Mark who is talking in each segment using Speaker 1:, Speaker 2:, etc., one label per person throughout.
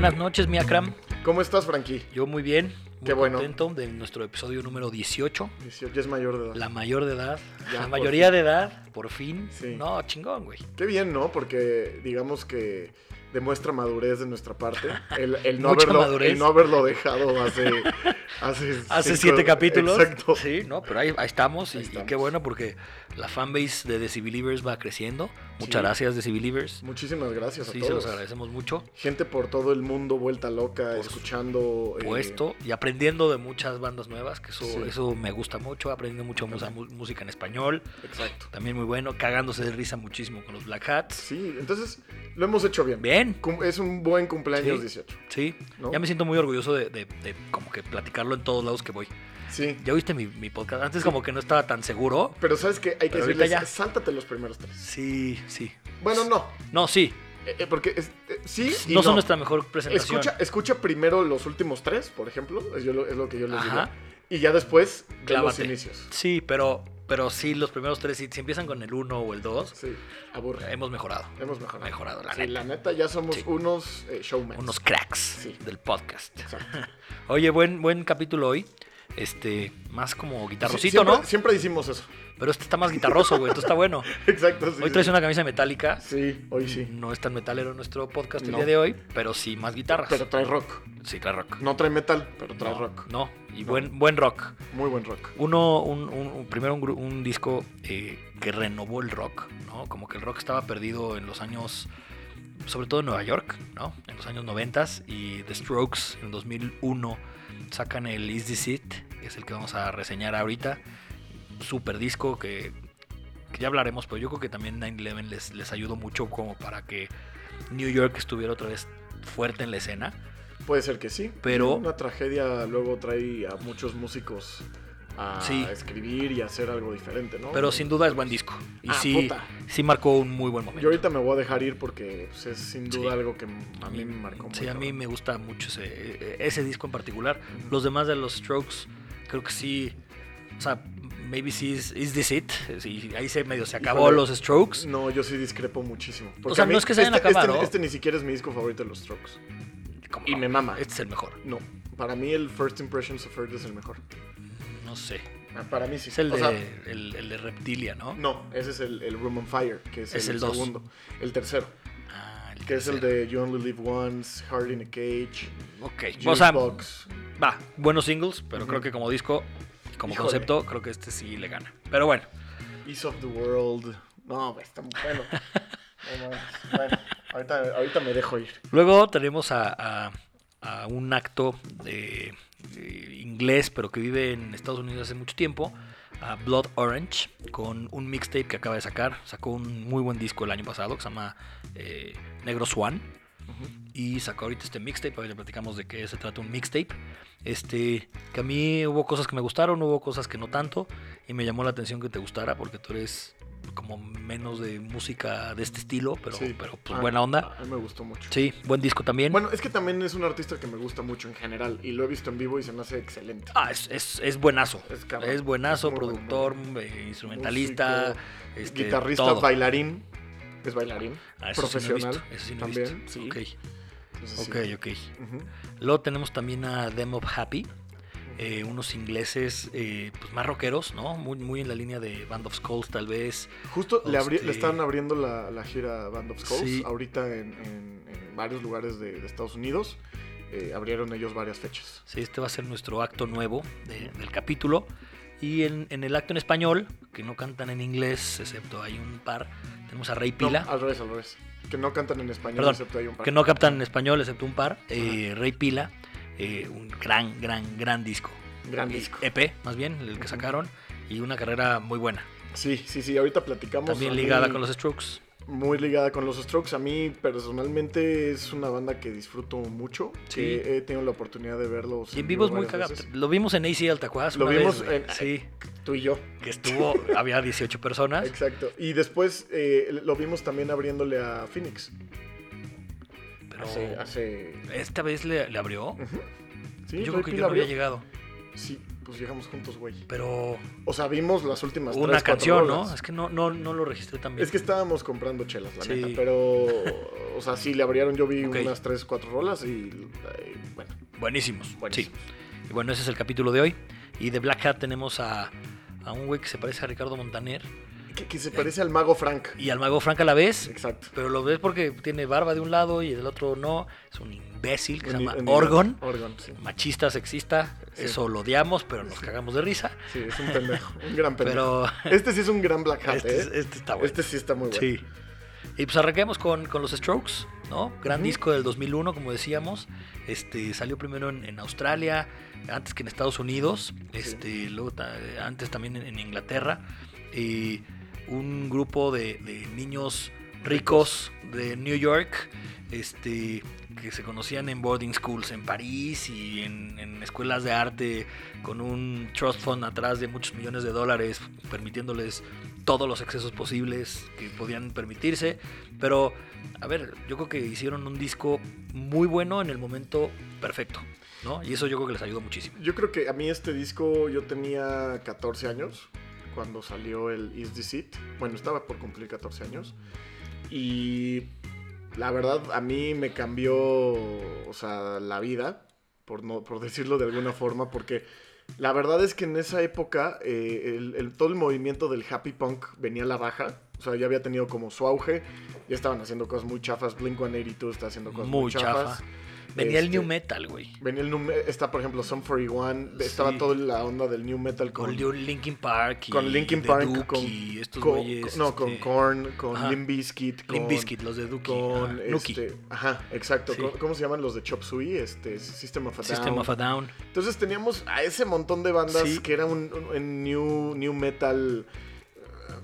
Speaker 1: Buenas noches, mi Akram.
Speaker 2: ¿Cómo estás, Frankie?
Speaker 1: Yo muy bien. Muy
Speaker 2: Qué bueno.
Speaker 1: contento de nuestro episodio número 18.
Speaker 2: 18, ya es mayor de edad.
Speaker 1: La mayor de edad.
Speaker 2: Ya,
Speaker 1: la mayoría
Speaker 2: fin.
Speaker 1: de edad, por fin.
Speaker 2: Sí.
Speaker 1: No, chingón, güey.
Speaker 2: Qué bien, ¿no? Porque digamos que demuestra madurez de nuestra parte. El, el no,
Speaker 1: Mucha
Speaker 2: haberlo,
Speaker 1: madurez.
Speaker 2: el no haberlo dejado hace... Hace,
Speaker 1: Hace
Speaker 2: cinco-
Speaker 1: siete capítulos.
Speaker 2: Exacto.
Speaker 1: Sí, no, pero ahí, ahí estamos. y-
Speaker 2: Ahí
Speaker 1: Y,
Speaker 2: estamos.
Speaker 1: qué bueno porque la fanbase de The Believers va creciendo. Muchas
Speaker 2: Sí.
Speaker 1: gracias, The Believers.
Speaker 2: Muchísimas gracias a
Speaker 1: Sí, se
Speaker 2: todos.
Speaker 1: los agradecemos mucho.
Speaker 2: Gente por todo el mundo vuelta loca, escuchando... eh,
Speaker 1: Puesto y aprendiendo de muchas bandas nuevas, que eso,
Speaker 2: Sí.
Speaker 1: eso me gusta mucho. Aprendiendo mucho música en español.
Speaker 2: Exacto.
Speaker 1: También muy bueno. Cagándose de risa muchísimo con los Black Hats.
Speaker 2: Sí, entonces lo hemos hecho bien.
Speaker 1: Bien.
Speaker 2: Es un buen cumpleaños
Speaker 1: Sí.
Speaker 2: 18.
Speaker 1: Sí,
Speaker 2: ¿No?
Speaker 1: ya me siento muy orgulloso de, de- de como que platicarlo en todos lados que voy.
Speaker 2: Sí.
Speaker 1: ¿Ya oíste mi, mi podcast? Antes como que no estaba tan seguro.
Speaker 2: Pero sabes que hay que decirles,
Speaker 1: ya.
Speaker 2: sáltate los primeros tres.
Speaker 1: Sí, sí.
Speaker 2: Bueno, no.
Speaker 1: No, sí.
Speaker 2: Eh, eh, porque es- eh, sí y
Speaker 1: No
Speaker 2: no.
Speaker 1: son nuestra mejor presentación.
Speaker 2: Escucha, escucha primero los últimos tres, por ejemplo. Es, yo lo, es lo que yo les digo.
Speaker 1: Ajá.
Speaker 2: Y ya después los inicios.
Speaker 1: Sí, pero, pero sí, los primeros tres, si, si empiezan con el 1 o el 2,
Speaker 2: Sí, aburre.
Speaker 1: hemos mejorado.
Speaker 2: Hemos mejorado.
Speaker 1: Mejorado, la
Speaker 2: sí,
Speaker 1: neta.
Speaker 2: la neta, ya somos
Speaker 1: Sí.
Speaker 2: unos showmen.
Speaker 1: Unos cracks del podcast. Oye, buen, buen capítulo hoy. Este, más como guitarrosito,
Speaker 2: siempre,
Speaker 1: ¿no?
Speaker 2: Siempre decimos eso.
Speaker 1: Pero este está más guitarroso, güey. Esto está bueno.
Speaker 2: Exacto. Sí,
Speaker 1: Hoy traes
Speaker 2: sí.
Speaker 1: una camisa metálica.
Speaker 2: Sí, hoy sí.
Speaker 1: No es tan metalero nuestro podcast el día de hoy, pero sí más guitarras.
Speaker 2: Pero trae rock.
Speaker 1: Sí, trae rock.
Speaker 2: No trae metal, pero trae
Speaker 1: no,
Speaker 2: rock.
Speaker 1: No, y
Speaker 2: No.
Speaker 1: Buen, buen rock.
Speaker 2: Muy buen rock.
Speaker 1: Uno, un, un- un- primero un disco eh, que renovó el rock, ¿no? Como que el rock estaba perdido en los años, sobre todo en Nueva York, ¿no? En los años 90 y The Strokes en 2001 sacan el Is This It, que es el que vamos a reseñar ahorita. Super disco que, que ya hablaremos, pero yo creo que también 9-11 les, les ayudó mucho como para que New York estuviera otra vez fuerte en la escena.
Speaker 2: Puede ser que sí.
Speaker 1: Pero-
Speaker 2: Una tragedia luego trae a muchos músicos a
Speaker 1: Sí.
Speaker 2: escribir y a hacer algo diferente, ¿no?
Speaker 1: Pero sin duda es buen disco. Y
Speaker 2: Ah,
Speaker 1: sí,
Speaker 2: puta.
Speaker 1: sí marcó un muy buen momento.
Speaker 2: Yo ahorita me voy a dejar ir porque pues, es sin duda
Speaker 1: Sí.
Speaker 2: algo que a mí me marcó
Speaker 1: Sí,
Speaker 2: mucho.
Speaker 1: a mí me gusta mucho ese, ese disco en particular. Los demás de los Strokes, creo que sí. O sea, maybe sí is, is this it. Sí, ahí se medio se acabó
Speaker 2: Híjole,
Speaker 1: los Strokes.
Speaker 2: No, yo sí discrepo muchísimo. Porque
Speaker 1: sea,
Speaker 2: mí
Speaker 1: no es que se vayan a
Speaker 2: este- este,
Speaker 1: ¿no?
Speaker 2: este ni siquiera es mi disco favorito de los Strokes.
Speaker 1: ¿Cómo
Speaker 2: y
Speaker 1: no?
Speaker 2: me mama.
Speaker 1: Este es el mejor.
Speaker 2: No, para mí el First Impressions of Earth es el mejor.
Speaker 1: No sé.
Speaker 2: Ah, Para mí sí.
Speaker 1: Es el de,
Speaker 2: sea,
Speaker 1: el, el de Reptilia, ¿no?
Speaker 2: no, ese es el, el Room on Fire, que es,
Speaker 1: Es
Speaker 2: el, segundo. El tercero,
Speaker 1: Ah, el
Speaker 2: que es el de You Only Live Once, Heart in a Cage,
Speaker 1: Ok. O sea,
Speaker 2: Box.
Speaker 1: va. Buenos singles, pero creo que como disco, como
Speaker 2: Híjole.
Speaker 1: concepto, creo que este sí le gana. Pero bueno.
Speaker 2: Ease of the World. No, está muy bueno. Bueno, ahorita, ahorita me dejo ir.
Speaker 1: Luego tenemos a, a- a un acto de, de inglés, pero que vive en Estados Unidos hace mucho tiempo, a Blood Orange, con un mixtape que acaba de sacar. Sacó un muy buen disco el año pasado que se llama eh, Negro Swan. Y sacó ahorita este mixtape, ahora le platicamos de qué se trata un mixtape. Este, que a mí hubo cosas que me gustaron, hubo cosas que no tanto, y me llamó la atención que te gustara, porque tú eres como menos de música de este estilo, pero,
Speaker 2: Sí.
Speaker 1: pero pues
Speaker 2: Ah,
Speaker 1: buena onda.
Speaker 2: A mí me gustó mucho.
Speaker 1: Sí, buen disco también.
Speaker 2: Bueno, es que también es un artista que me gusta mucho en general y lo he visto en vivo y se me hace excelente.
Speaker 1: Ah, es, es, es buenazo.
Speaker 2: Es
Speaker 1: Es,
Speaker 2: cabrón.
Speaker 1: buenazo,
Speaker 2: Es bueno,
Speaker 1: productor, eh, instrumentalista,
Speaker 2: Músico,
Speaker 1: este,
Speaker 2: Guitarrista,
Speaker 1: todo.
Speaker 2: bailarín. Es bailarín.
Speaker 1: Ah, eso sí no
Speaker 2: profesional.
Speaker 1: eso sí no he
Speaker 2: también.
Speaker 1: visto.
Speaker 2: Sí.
Speaker 1: Ok,
Speaker 2: Entonces,
Speaker 1: ok. Luego tenemos también a Them of Happy, eh, unos ingleses eh, pues más rockeros, ¿no? Muy, muy en la línea de Band of Skulls, tal vez.
Speaker 2: Justo le, abri- le están abriendo la, la gira Band of Skulls
Speaker 1: Sí.
Speaker 2: ahorita en, en- en varios lugares de, de Estados Unidos. Eh, abrieron ellos varias fechas.
Speaker 1: Sí, este va a ser nuestro acto nuevo de- del capítulo. Y en, en el acto en español, que no cantan en inglés, excepto hay un par, tenemos a Rey Pila.
Speaker 2: No, al revés, al revés. Que no cantan en español,
Speaker 1: Perdón,
Speaker 2: excepto hay un par.
Speaker 1: que no captan en español excepto un par, eh, Rey Pila, eh, un gran, gran, gran disco.
Speaker 2: Gran
Speaker 1: Eh,
Speaker 2: disco.
Speaker 1: EP, más bien, el que sacaron, y una carrera muy buena.
Speaker 2: Sí, sí, sí, ahorita platicamos.
Speaker 1: También
Speaker 2: mí-
Speaker 1: ligada con los Strokes.
Speaker 2: Muy ligada con los Strokes. A mí personalmente es una banda que disfruto mucho.
Speaker 1: Sí.
Speaker 2: que he tenido la oportunidad de verlos.
Speaker 1: Y en vivo es muy cagado. Lo vimos en AC Altacuaz.
Speaker 2: Lo vimos
Speaker 1: vez, güey.
Speaker 2: en-
Speaker 1: Sí,
Speaker 2: Tú y yo.
Speaker 1: que estuvo, había 18 personas.
Speaker 2: Exacto. Y después eh, lo vimos también abriéndole a Phoenix. Hace. hace...
Speaker 1: esta vez le, le abrió.
Speaker 2: Sí,
Speaker 1: yo creo que yo no había llegado.
Speaker 2: Sí, pues llegamos juntos, güey.
Speaker 1: Pero
Speaker 2: O sea, vimos las últimas
Speaker 1: una
Speaker 2: tres,
Speaker 1: canción, ¿no? Es que no, no, no lo registré también.
Speaker 2: Es que estábamos comprando chelas, la
Speaker 1: Sí.
Speaker 2: neta. Pero, o sea, sí le abrieron. Yo vi unas tres, cuatro rolas y, eh, bueno,
Speaker 1: Buenísimos.
Speaker 2: Buenísimos.
Speaker 1: Sí. Y bueno, ese es el capítulo de hoy. Y de Black Hat tenemos a, a un güey que se parece a Ricardo Montaner
Speaker 2: que, que se parece al mago Frank.
Speaker 1: y al mago Frank a la vez.
Speaker 2: Exacto.
Speaker 1: Pero lo ves porque tiene barba de un lado y del otro no. Es un imbécil que se llama Orgon.
Speaker 2: Orgon, sí.
Speaker 1: Machista, sexista.
Speaker 2: Sí.
Speaker 1: Eso lo odiamos, pero nos cagamos de risa.
Speaker 2: Sí, es un pendejo. Un gran pendejo.
Speaker 1: Pero
Speaker 2: Este sí es un gran Black Hat,
Speaker 1: este,
Speaker 2: ¿eh?
Speaker 1: es- este está bueno.
Speaker 2: Este sí está muy bueno.
Speaker 1: Sí. Y pues arranquemos con, con los Strokes, ¿no? Gran disco del 2001, como decíamos. Este salió primero en, en Australia, antes que en Estados Unidos, este, luego ta- antes también en, en Inglaterra. Y un grupo de, niños ricos de New York, este, que se conocían en boarding schools en París y en, en escuelas de arte con un trust fund atrás de muchos millones de dólares, permitiéndoles todos los excesos posibles que podían permitirse. Pero, a ver, yo creo que hicieron un disco muy bueno en el momento perfecto, ¿no? Y eso yo creo que les ayudó muchísimo.
Speaker 2: Yo creo que a mí este disco, yo tenía 14 años cuando salió el Is This It. Bueno, estaba por cumplir 14 años. Y la verdad, a mí me cambió, o sea, la vida, por, no, por decirlo de alguna forma, porque la verdad es que en esa época eh, el, el- todo el movimiento del happy punk venía a la baja. O sea, ya había tenido como su auge. Ya estaban haciendo cosas muy chafas. Blink 182 está haciendo cosas muy,
Speaker 1: Muy
Speaker 2: chafas.
Speaker 1: chafa. Venía el
Speaker 2: Este,
Speaker 1: new metal, güey.
Speaker 2: Venía el nu me- está por ejemplo Sum 41, estaba
Speaker 1: Sí.
Speaker 2: toda la onda del new metal con,
Speaker 1: Con Linkin Park y
Speaker 2: con Linkin Park,
Speaker 1: Duke
Speaker 2: con,
Speaker 1: y estos
Speaker 2: con-
Speaker 1: güeyes.
Speaker 2: no, con
Speaker 1: este,
Speaker 2: Korn, con. Limp Bizkit, con
Speaker 1: Limp Bizkit, los de Dookie.
Speaker 2: con
Speaker 1: ajá, Nuki,
Speaker 2: este, ajá, exacto,
Speaker 1: Sí.
Speaker 2: ¿Cómo, se llaman los de Chop Suey? Este System of a Down.
Speaker 1: System of a Down.
Speaker 2: Entonces teníamos a ese montón de bandas
Speaker 1: Sí.
Speaker 2: que era un, un- un new new metal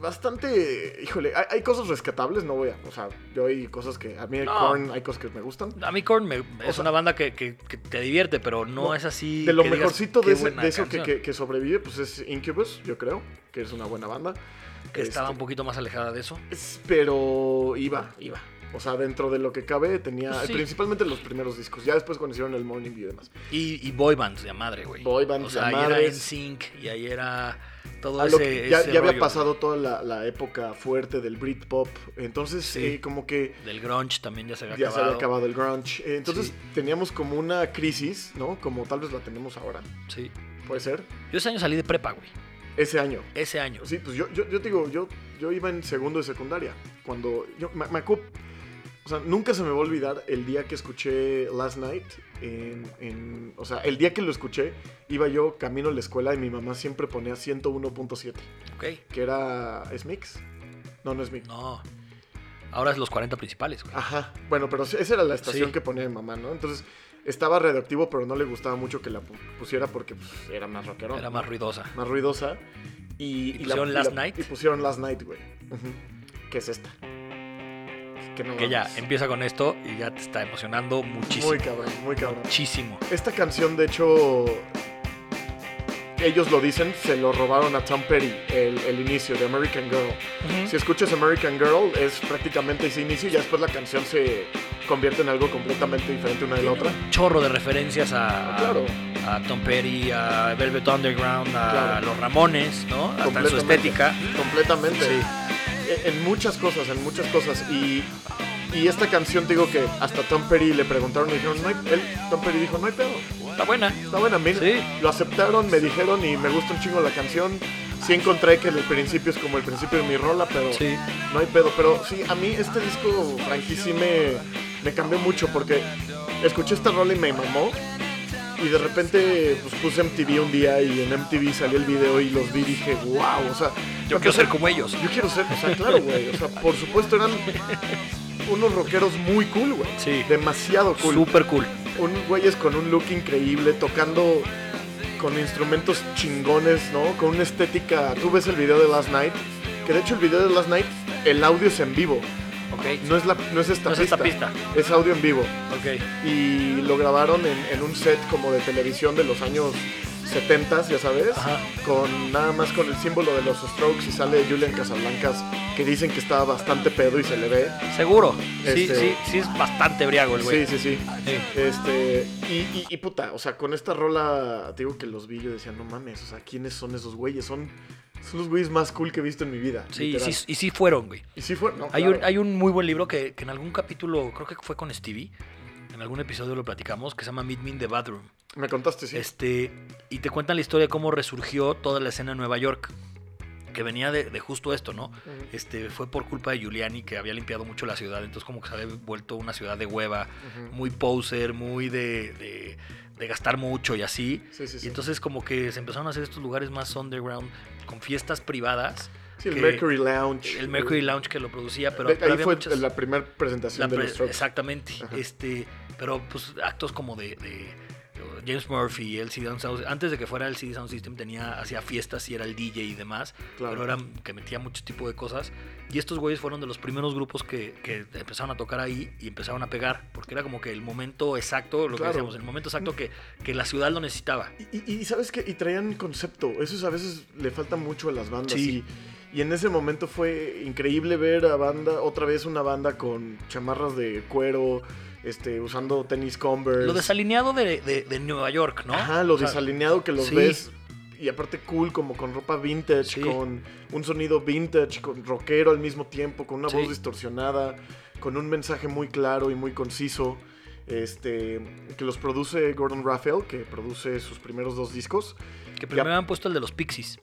Speaker 2: bastante, híjole, hay, hay cosas rescatables, no voy a, o sea, yo hay cosas que a mí
Speaker 1: No.
Speaker 2: Korn hay cosas que me gustan.
Speaker 1: A mí Korn me- es
Speaker 2: sea,
Speaker 1: una banda que, que- que te divierte, pero no,
Speaker 2: no,
Speaker 1: es así.
Speaker 2: De lo
Speaker 1: que
Speaker 2: mejorcito
Speaker 1: "Qué
Speaker 2: de, ese- de eso que,
Speaker 1: canción".
Speaker 2: que- sobrevive, pues es Incubus, yo creo, que es una buena banda.
Speaker 1: Que estaba
Speaker 2: Este,
Speaker 1: un poquito más alejada de eso.
Speaker 2: es- pero iba, iba. O sea, dentro de lo que cabe tenía
Speaker 1: sí.
Speaker 2: principalmente los primeros discos. Ya después cuando hicieron el Morning y demás.
Speaker 1: Y, y boy bands de madre, güey.
Speaker 2: Boy bands
Speaker 1: o sea,
Speaker 2: de
Speaker 1: ahí era. NSYNC y ahí era todo ese,
Speaker 2: que ya
Speaker 1: ese
Speaker 2: ya había pasado toda la, la época fuerte del Britpop. Entonces,
Speaker 1: Sí.
Speaker 2: eh, como que
Speaker 1: Del grunge también ya se había
Speaker 2: ya se
Speaker 1: acabado.
Speaker 2: había acabado el grunge. Eh, entonces,
Speaker 1: Sí.
Speaker 2: teníamos como una crisis, ¿no? Como tal vez la tenemos ahora.
Speaker 1: Sí.
Speaker 2: Puede ser.
Speaker 1: Yo ese año salí de prepa, güey.
Speaker 2: Ese año.
Speaker 1: Ese año.
Speaker 2: Sí, pues yo, yo, yo te digo, yo, yo iba en segundo de secundaria. Cuando yo me, me acuerdo- o sea, nunca se me va a olvidar el día que escuché Last Night. En, en- o sea, el día que lo escuché, iba yo camino a la escuela y mi mamá siempre ponía 101.7,
Speaker 1: Ok.
Speaker 2: que era. ¿Es Mix? No, no es Mix.
Speaker 1: No. Ahora es los 40 principales, güey.
Speaker 2: Ajá, bueno, pero esa era la estación
Speaker 1: Sí.
Speaker 2: que ponía mi mamá, ¿no? Entonces estaba radioactivo, pero no le gustaba mucho que la pu- pusiera porque pues, era más rockero.
Speaker 1: Era más ruidosa.
Speaker 2: más ruidosa. Y,
Speaker 1: ¿Y pusieron Last Night?
Speaker 2: Y pusieron Last Night, güey. Ujú. Que es esta. Que, no
Speaker 1: Que ya empieza con esto y ya te está emocionando muchísimo.
Speaker 2: Muy cabrón, muy cabrón.
Speaker 1: Muchísimo.
Speaker 2: Esta canción, de hecho, ellos lo dicen, se lo robaron a Tom Petty, el, el inicio de American Girl. Si escuchas American Girl, es prácticamente ese inicio y ya después la canción se convierte en algo completamente diferente una de la otra.
Speaker 1: Un chorro de referencias a,
Speaker 2: Ah, claro.
Speaker 1: a Tom Petty, a Velvet Underground, a
Speaker 2: Claro.
Speaker 1: los Ramones, ¿no? Hasta en su estética.
Speaker 2: Completamente.
Speaker 1: Sí.
Speaker 2: En- muchas cosas, en muchas cosas. Y, y esta canción, digo que hasta Tom Petty le preguntaron y dijeron, no hay, él, Tom Petty dijo, no hay pedo.
Speaker 1: Está buena.
Speaker 2: Está buena, mira.
Speaker 1: Sí.
Speaker 2: Lo aceptaron, me dijeron y me gusta un chingo la canción. Sí encontré que el principio es como el principio de mi rola, pero
Speaker 1: Sí.
Speaker 2: no hay pedo. Pero sí, a mí este disco, Frankie, sí me, me cambió mucho porque escuché esta rola y me mamó. Y de repente pues, puse MTV un día y en MTV salió el video y los vi y dije, wow, o sea...
Speaker 1: Yo quiero ser como ellos.
Speaker 2: Yo quiero ser, o sea, claro, güey. O sea, por supuesto eran unos rockeros muy cool, güey.
Speaker 1: Sí.
Speaker 2: Demasiado cool.
Speaker 1: Super cool.
Speaker 2: Un güeyes con un look increíble, tocando con instrumentos chingones, ¿no? Con una estética. Tú ves el video de Last Night, que de hecho el video de Last Night, el audio es en vivo. No es, la, no es esta
Speaker 1: No es
Speaker 2: pista.
Speaker 1: esta pista.
Speaker 2: Es audio en vivo.
Speaker 1: Ok.
Speaker 2: Y lo grabaron en, en un set como de televisión de los años 70s, ya sabes,
Speaker 1: Ajá.
Speaker 2: con nada más con el símbolo de los Strokes y sale Julian Casablancas que dicen que estaba bastante pedo y se le ve.
Speaker 1: Seguro. Sí,
Speaker 2: Este-
Speaker 1: sí, sí es bastante briago el güey.
Speaker 2: Sí, sí, sí.
Speaker 1: Sí.
Speaker 2: Este, y, y, y puta, o sea, con esta rola, te digo que los vi, yo decía, no mames, o sea, ¿quiénes son esos güeyes? Son, son los güeyes más cool que he visto en mi vida.
Speaker 1: Sí,
Speaker 2: literal.
Speaker 1: sí, y sí fueron, güey.
Speaker 2: Y sí fue, no,
Speaker 1: Hay,
Speaker 2: claro.
Speaker 1: un, hay un muy buen libro que, que en algún capítulo, creo que fue con Stevie, en algún episodio lo platicamos, que se llama Meet Me in the Bathroom.
Speaker 2: Me contaste, sí.
Speaker 1: Este, y te cuentan la historia de cómo resurgió toda la escena en Nueva York. Que venía de, de justo esto, ¿no? Este, fue por culpa de Giuliani que había limpiado mucho la ciudad. Entonces, como que se había vuelto una ciudad de hueva, muy poser, muy de, de- de gastar mucho y así.
Speaker 2: Sí, sí, sí.
Speaker 1: Y entonces, como que se empezaron a hacer estos lugares más underground, con fiestas privadas.
Speaker 2: Sí, el Mercury Lounge.
Speaker 1: El Mercury Lounge que lo producía, pero,
Speaker 2: De-
Speaker 1: pero
Speaker 2: ahí fue
Speaker 1: muchas-
Speaker 2: la primera presentación
Speaker 1: la
Speaker 2: de los.
Speaker 1: Exactamente.
Speaker 2: Ajá.
Speaker 1: Este, pero pues actos como de, de James Murphy, el CD Sound antes de que fuera el CD Sound System tenía hacía fiestas y era el DJ y demás,
Speaker 2: Claro.
Speaker 1: pero era que metía mucho tipo de cosas y estos güeyes fueron de los primeros grupos que, que empezaron a tocar ahí y empezaron a pegar, porque era como que el momento exacto, lo
Speaker 2: Claro.
Speaker 1: que decíamos, el momento exacto que, que la ciudad lo necesitaba.
Speaker 2: Y, y- y sabes qué, y traían concepto. Eso es- a veces le falta mucho a las bandas.
Speaker 1: Sí.
Speaker 2: Y, y en ese momento fue increíble ver a banda, otra vez una banda con chamarras de cuero, este, usando tenis Converse.
Speaker 1: Lo desalineado de, de- de Nueva York, ¿no?
Speaker 2: Ajá, lo
Speaker 1: O sea,
Speaker 2: desalineado que los
Speaker 1: sí.
Speaker 2: ves. Y aparte cool, como con ropa vintage,
Speaker 1: Sí.
Speaker 2: con un sonido vintage, con rockero al mismo tiempo, con una
Speaker 1: Sí.
Speaker 2: voz distorsionada, con un mensaje muy claro y muy conciso. Este, que los produce Gordon Raphael, que produce sus primeros dos discos.
Speaker 1: Que primero habían puesto el de los Pixies.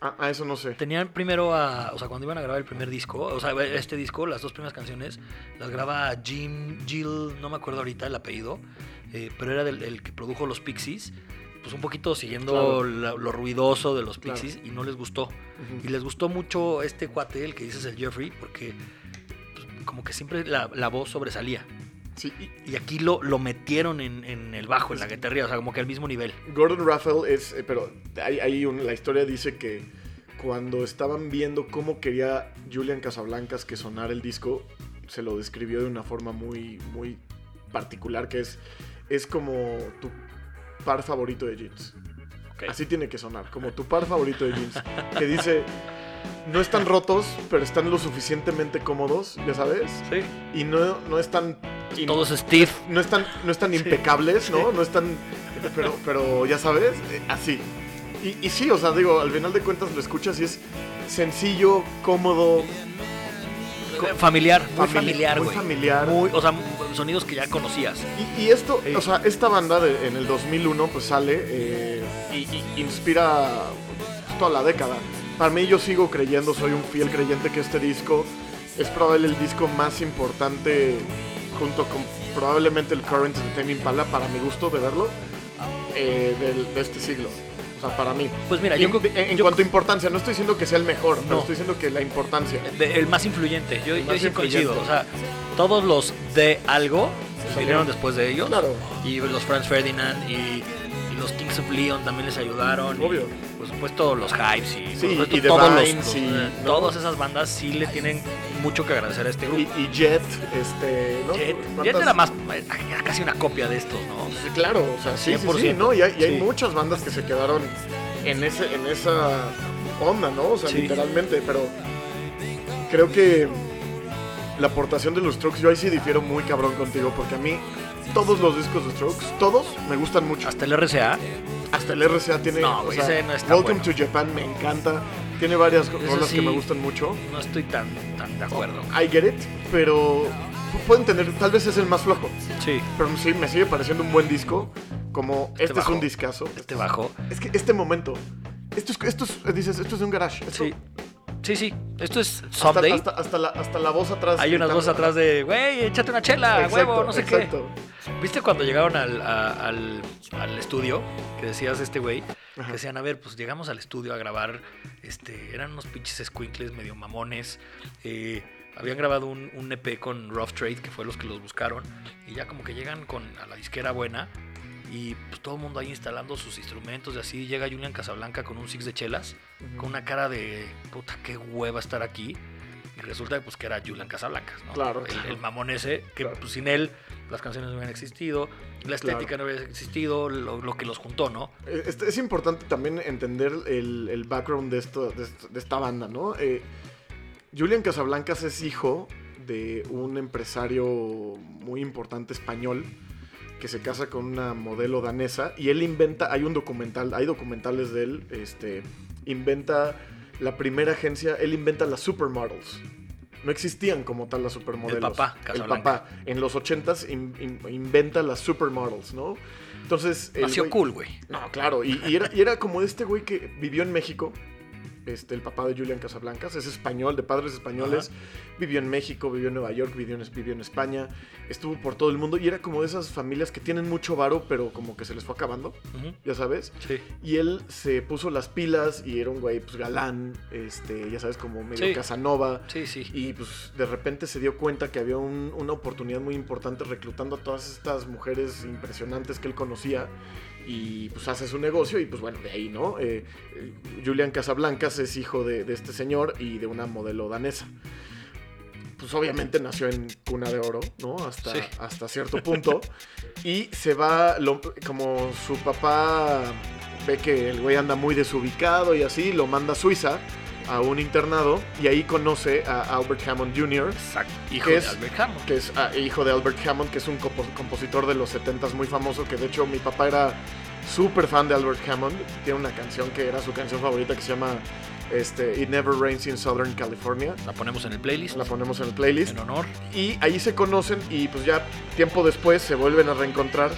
Speaker 2: Ah, ah, eso no sé.
Speaker 1: Tenían primero a. O sea, cuando iban a grabar el primer disco, o sea, este disco, las dos primeras canciones, las graba Jim Jill, no me acuerdo ahorita el apellido, eh, pero era del, el que produjo los Pixies. Pues un poquito siguiendo
Speaker 2: Claro.
Speaker 1: la- lo ruidoso de los
Speaker 2: Claro.
Speaker 1: Pixies y no les gustó. Y les gustó mucho este cuate, el que dices el Jeffrey, porque pues, como que siempre la, la voz sobresalía.
Speaker 2: Sí, y
Speaker 1: Y aquí lo, lo metieron en, en el bajo, en la guitarra, o sea, como que al mismo nivel.
Speaker 2: Gordon Raphael es, eh, pero hay, hay un- la historia dice que cuando estaban viendo cómo quería Julian Casablancas que sonara el disco, se lo describió de una forma muy, muy particular, que es, es como tu par favorito de jeans. Así tiene que sonar, como tu par favorito de jeans. Que dice, no están rotos, pero están lo suficientemente cómodos, ya sabes,
Speaker 1: Sí.
Speaker 2: y no, no están...
Speaker 1: Todos Steve.
Speaker 2: no están, no están
Speaker 1: Sí,
Speaker 2: impecables, ¿no?
Speaker 1: sí.
Speaker 2: No están. Pero, pero ya sabes, eh, así. Y, y sí, o sea, digo, al final de cuentas lo escuchas y es sencillo, cómodo,
Speaker 1: Familiar, muy
Speaker 2: fami-
Speaker 1: familiar,
Speaker 2: muy familiar.
Speaker 1: Muy, o sea, sonidos que ya conocías.
Speaker 2: Y, y esto, o sea, esta banda de- en el 2001 pues sale eh, y, y inspira toda la década. Para mí yo sigo creyendo, soy un fiel creyente que este disco es probablemente el disco más importante junto con probablemente el Current de Tame Impala para mi gusto de verlo eh, del- de este siglo. O sea, para mí.
Speaker 1: Pues mira,
Speaker 2: Y
Speaker 1: yo
Speaker 2: en, en
Speaker 1: yo-
Speaker 2: cuanto a importancia, no estoy diciendo que sea el mejor, pero
Speaker 1: No.
Speaker 2: estoy diciendo que la importancia.
Speaker 1: de- el más influyente. Yo,
Speaker 2: El
Speaker 1: yo
Speaker 2: más
Speaker 1: sí coincido. O sea, todos los de algo vinieron después de ellos.
Speaker 2: Claro.
Speaker 1: Y los Franz Ferdinand y, y los Kings of Leon también les ayudaron. y,
Speaker 2: Obvio.
Speaker 1: por supuesto, los Hypes y,
Speaker 2: Sí,
Speaker 1: por supuesto,
Speaker 2: y
Speaker 1: todos los-
Speaker 2: Vines
Speaker 1: los-
Speaker 2: y-
Speaker 1: eh,
Speaker 2: ¿no?
Speaker 1: todas esas bandas sí le tienen mucho que agradecer a este grupo.
Speaker 2: Y, y Jet, este, ¿no?
Speaker 1: Jet,
Speaker 2: ¿Cuántas-
Speaker 1: Jet era más, era casi una copia de estos, ¿no?
Speaker 2: Sí, claro, o sea, sí, sí, sí,
Speaker 1: 100%.
Speaker 2: ¿no? Y hay, y hay
Speaker 1: Sí.
Speaker 2: muchas bandas que se quedaron en, ese, en esa onda, ¿no? O sea,
Speaker 1: Sí.
Speaker 2: literalmente, pero creo que la aportación de los Strokes, yo ahí sí difiero muy cabrón contigo, porque a mí todos los discos de Strokes, todos me gustan mucho.
Speaker 1: Hasta el RCA.
Speaker 2: Hasta el RCA tiene,
Speaker 1: No,
Speaker 2: o
Speaker 1: güey,
Speaker 2: sea,
Speaker 1: ese no está
Speaker 2: Welcome
Speaker 1: bueno.
Speaker 2: to Japan me encanta, tiene varias rolas que
Speaker 1: sí.
Speaker 2: me gustan mucho.
Speaker 1: No estoy tan, tan de acuerdo.
Speaker 2: I get it, pero pueden tener, tal vez es el más flojo,
Speaker 1: Sí.
Speaker 2: pero sí, me sigue pareciendo un buen disco, como este, es
Speaker 1: bajo.
Speaker 2: un discazo.
Speaker 1: Este bajo.
Speaker 2: Es que este momento, esto es, esto es- dices, esto es de un garage. Esto-
Speaker 1: Sí. Sí, sí. Esto es
Speaker 2: hasta,
Speaker 1: Someday.
Speaker 2: hasta, hasta la, hasta la voz atrás.
Speaker 1: Hay unas
Speaker 2: gritando.
Speaker 1: voces atrás de, güey, échate una chela,
Speaker 2: Exacto,
Speaker 1: huevo, no sé
Speaker 2: exacto.
Speaker 1: qué. ¿Viste cuando llegaron al, a- al, al estudio? Que decías este güey.
Speaker 2: Ajá.
Speaker 1: Que decían, a ver, pues llegamos al estudio a grabar. Este, eran unos pinches squinkles medio mamones. eh, habían grabado un, un EP con Rough Trade, que fue los que los buscaron. Y ya como que llegan con, a la disquera buena. Y pues todo el mundo ahí instalando sus instrumentos y así. Llega Julian Casablanca con un six de chelas. Con una cara de, puta, qué hueva estar aquí. Y resulta pues, que era Julian Casablancas, ¿no?
Speaker 2: Claro,
Speaker 1: El,
Speaker 2: claro.
Speaker 1: el mamón ese, que
Speaker 2: Claro.
Speaker 1: pues, sin él las canciones no hubieran existido, la estética
Speaker 2: Claro.
Speaker 1: no hubiera existido, lo, lo que los juntó, ¿no?
Speaker 2: Eh, Es, es importante también entender el, el background de, esto, de, esto- de esta banda, ¿no? Eh, Julian Casablancas es hijo de un empresario muy importante español que se casa con una modelo danesa y él inventa, hay un documental, hay documentales de él, este, inventa la primera agencia, él inventa las supermodels. No existían como tal las supermodelos.
Speaker 1: papá,
Speaker 2: El
Speaker 1: Casablanca.
Speaker 2: papá. En los 80s in- in- inventa las supermodels, ¿no? Entonces... el
Speaker 1: Nació
Speaker 2: güey-
Speaker 1: cool, güey.
Speaker 2: no, claro, y, y era, y era como este güey que vivió en México, este, el papá de Julian Casablancas, es español, de padres españoles, vivió en México, vivió en Nueva York, vivió en, vivió en España, estuvo por todo el mundo, y era como de esas familias que tienen mucho varo, pero como que se les fue acabando, ya sabes.
Speaker 1: Sí.
Speaker 2: Y él se puso las pilas y era un güey, pues galán, este, ya sabes, como medio
Speaker 1: Sí.
Speaker 2: Casanova.
Speaker 1: Sí, sí.
Speaker 2: Y pues de repente se dio cuenta que había un- una oportunidad muy importante reclutando a todas estas mujeres impresionantes que él conocía. Y pues hace su negocio y pues bueno, de ahí, ¿no? Eh, eh, Julian Casablancas es hijo de, de este señor y de una modelo danesa. Pues obviamente nació en cuna de oro, ¿no? Hasta,
Speaker 1: Sí.
Speaker 2: hasta cierto punto. y se va, lo- como su papá ve que el güey anda muy desubicado y así, lo manda a Suiza a un internado y ahí conoce a Albert Hammond Jr.,
Speaker 1: Exacto. Hijo
Speaker 2: ¿Qué
Speaker 1: de
Speaker 2: es?
Speaker 1: Albert Hammond.
Speaker 2: que es ah, hijo de Albert Hammond, que es un compo- compositor de los 70s muy famoso, que de hecho mi papá era súper fan de Albert Hammond. Tiene una canción que era su canción favorita que se llama este, It Never Rains in Southern California.
Speaker 1: La ponemos en el playlist.
Speaker 2: La ponemos en el playlist.
Speaker 1: En honor.
Speaker 2: Y ahí se conocen y pues ya tiempo después se vuelven a reencontrar.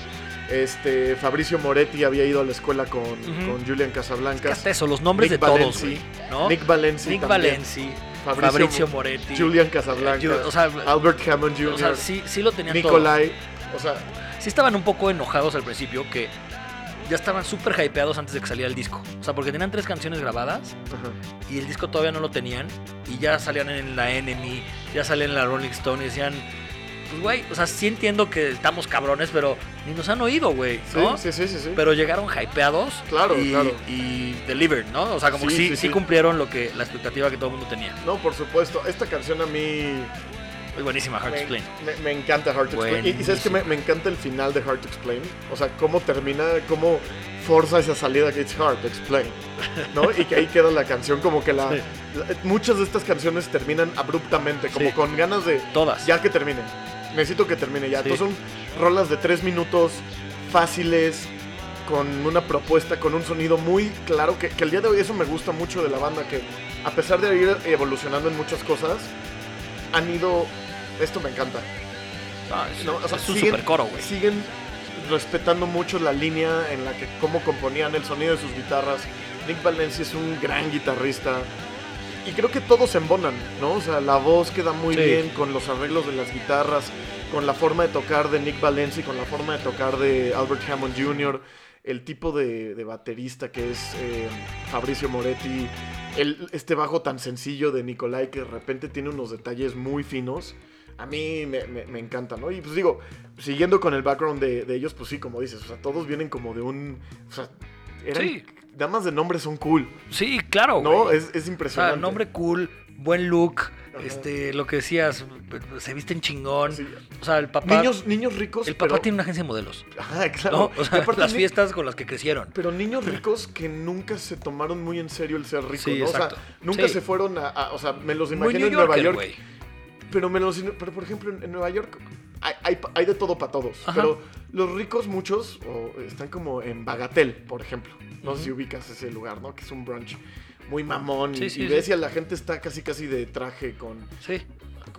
Speaker 2: Este, Fabricio Moretti había ido a la escuela con, con Julian Casablancas.
Speaker 1: hasta eso, los nombres
Speaker 2: Nick
Speaker 1: de todos,
Speaker 2: Valenci.
Speaker 1: ¿no?
Speaker 2: Nick Valenci
Speaker 1: Nick
Speaker 2: también,
Speaker 1: Valenci,
Speaker 2: Fabricio
Speaker 1: Fabricio,
Speaker 2: Mo-
Speaker 1: Moretti.
Speaker 2: Julian Casablancas,
Speaker 1: Ju- o sea,
Speaker 2: Albert Hammond Jr.,
Speaker 1: O sea, sí, sí lo tenían todo.
Speaker 2: Nikolai. O sea,
Speaker 1: Sí estaban un poco enojados al principio que ya estaban súper hypeados antes de que saliera el disco. O sea, porque tenían tres canciones grabadas
Speaker 2: ajá.
Speaker 1: y el disco todavía no lo tenían. Y ya salían en la Enemy, ya salían en la Rolling Stone y decían, pues güey, o sea, sí entiendo que estamos cabrones, pero ni nos han oído, güey, ¿no?
Speaker 2: sí, sí, sí, sí.
Speaker 1: Pero llegaron hypeados
Speaker 2: Claro,
Speaker 1: y,
Speaker 2: claro.
Speaker 1: y delivered, ¿no? O sea, como
Speaker 2: Sí,
Speaker 1: que sí,
Speaker 2: sí,
Speaker 1: sí
Speaker 2: sí.
Speaker 1: cumplieron lo que, la expectativa que todo el mundo tenía.
Speaker 2: No, por supuesto. Esta canción a mí
Speaker 1: Es buenísima, Hard to Explain.
Speaker 2: me- me encanta Hard to Explain. Y- sabes que me, me encanta el final de Hard to Explain. O sea, cómo termina, cómo forza esa salida que it's hard to explain. ¿No? Y que ahí queda la canción como que la,
Speaker 1: Sí.
Speaker 2: la- Muchas de estas canciones terminan abruptamente, como
Speaker 1: Sí.
Speaker 2: con ganas de...
Speaker 1: Todas.
Speaker 2: Ya que termine. Necesito que termine ya.
Speaker 1: Sí.
Speaker 2: Entonces son rolas de tres minutos fáciles, con una propuesta, con un sonido muy claro, que, que el día de hoy eso me gusta mucho de la banda, que a pesar de ir evolucionando en muchas cosas, han ido... Esto me encanta.
Speaker 1: No, es,
Speaker 2: No, o sea,
Speaker 1: es un
Speaker 2: siguen-
Speaker 1: super coro, güey.
Speaker 2: Siguen respetando mucho la línea en la que cómo componían el sonido de sus guitarras. Nick Valencia es un gran guitarrista. Y creo que todos se embonan, ¿no? O sea, la voz queda muy
Speaker 1: Sí.
Speaker 2: bien con los arreglos de las guitarras, con la forma de tocar de Nick Valencia y con la forma de tocar de Albert Hammond Jr., el tipo de, de baterista que es eh, Fabricio Moretti, el, este bajo tan sencillo de Nicolai que de repente tiene unos detalles muy finos. A mí me, me- me encanta, ¿no? Y pues digo, siguiendo con el background de, de ellos, pues sí, como dices, o sea, todos vienen como de un... O sea, eran,
Speaker 1: Sí.
Speaker 2: damas de nombre son cool,
Speaker 1: Sí, claro,
Speaker 2: ¿no?
Speaker 1: güey.
Speaker 2: Es, es
Speaker 1: O sea,
Speaker 2: impresionante.
Speaker 1: nombre cool, buen look,
Speaker 2: Ajá.
Speaker 1: este, lo que decías, se visten chingón.
Speaker 2: Sí.
Speaker 1: O sea, el papá,
Speaker 2: Niños, niños ricos,
Speaker 1: el papá
Speaker 2: pero-
Speaker 1: tiene una agencia de modelos,
Speaker 2: Ajá, claro.
Speaker 1: ¿no? O sea, las
Speaker 2: ni-
Speaker 1: fiestas con las que crecieron.
Speaker 2: Pero niños ricos que nunca se tomaron muy en serio el ser ricos,
Speaker 1: Sí,
Speaker 2: ¿no? O sea, nunca
Speaker 1: Sí.
Speaker 2: se fueron a, a- O sea, me los imagino en Nueva York. Pero, me los, pero por ejemplo, en, en Nueva York hay, hay, hay de todo para todos.
Speaker 1: Ajá.
Speaker 2: Pero los ricos, muchos, están como en Bagatel, por ejemplo. No sé si ubicas ese lugar, ¿no? Que es un brunch muy mamón.
Speaker 1: Sí,
Speaker 2: y,
Speaker 1: sí,
Speaker 2: y
Speaker 1: sí.
Speaker 2: la gente está casi casi de traje con,
Speaker 1: Sí,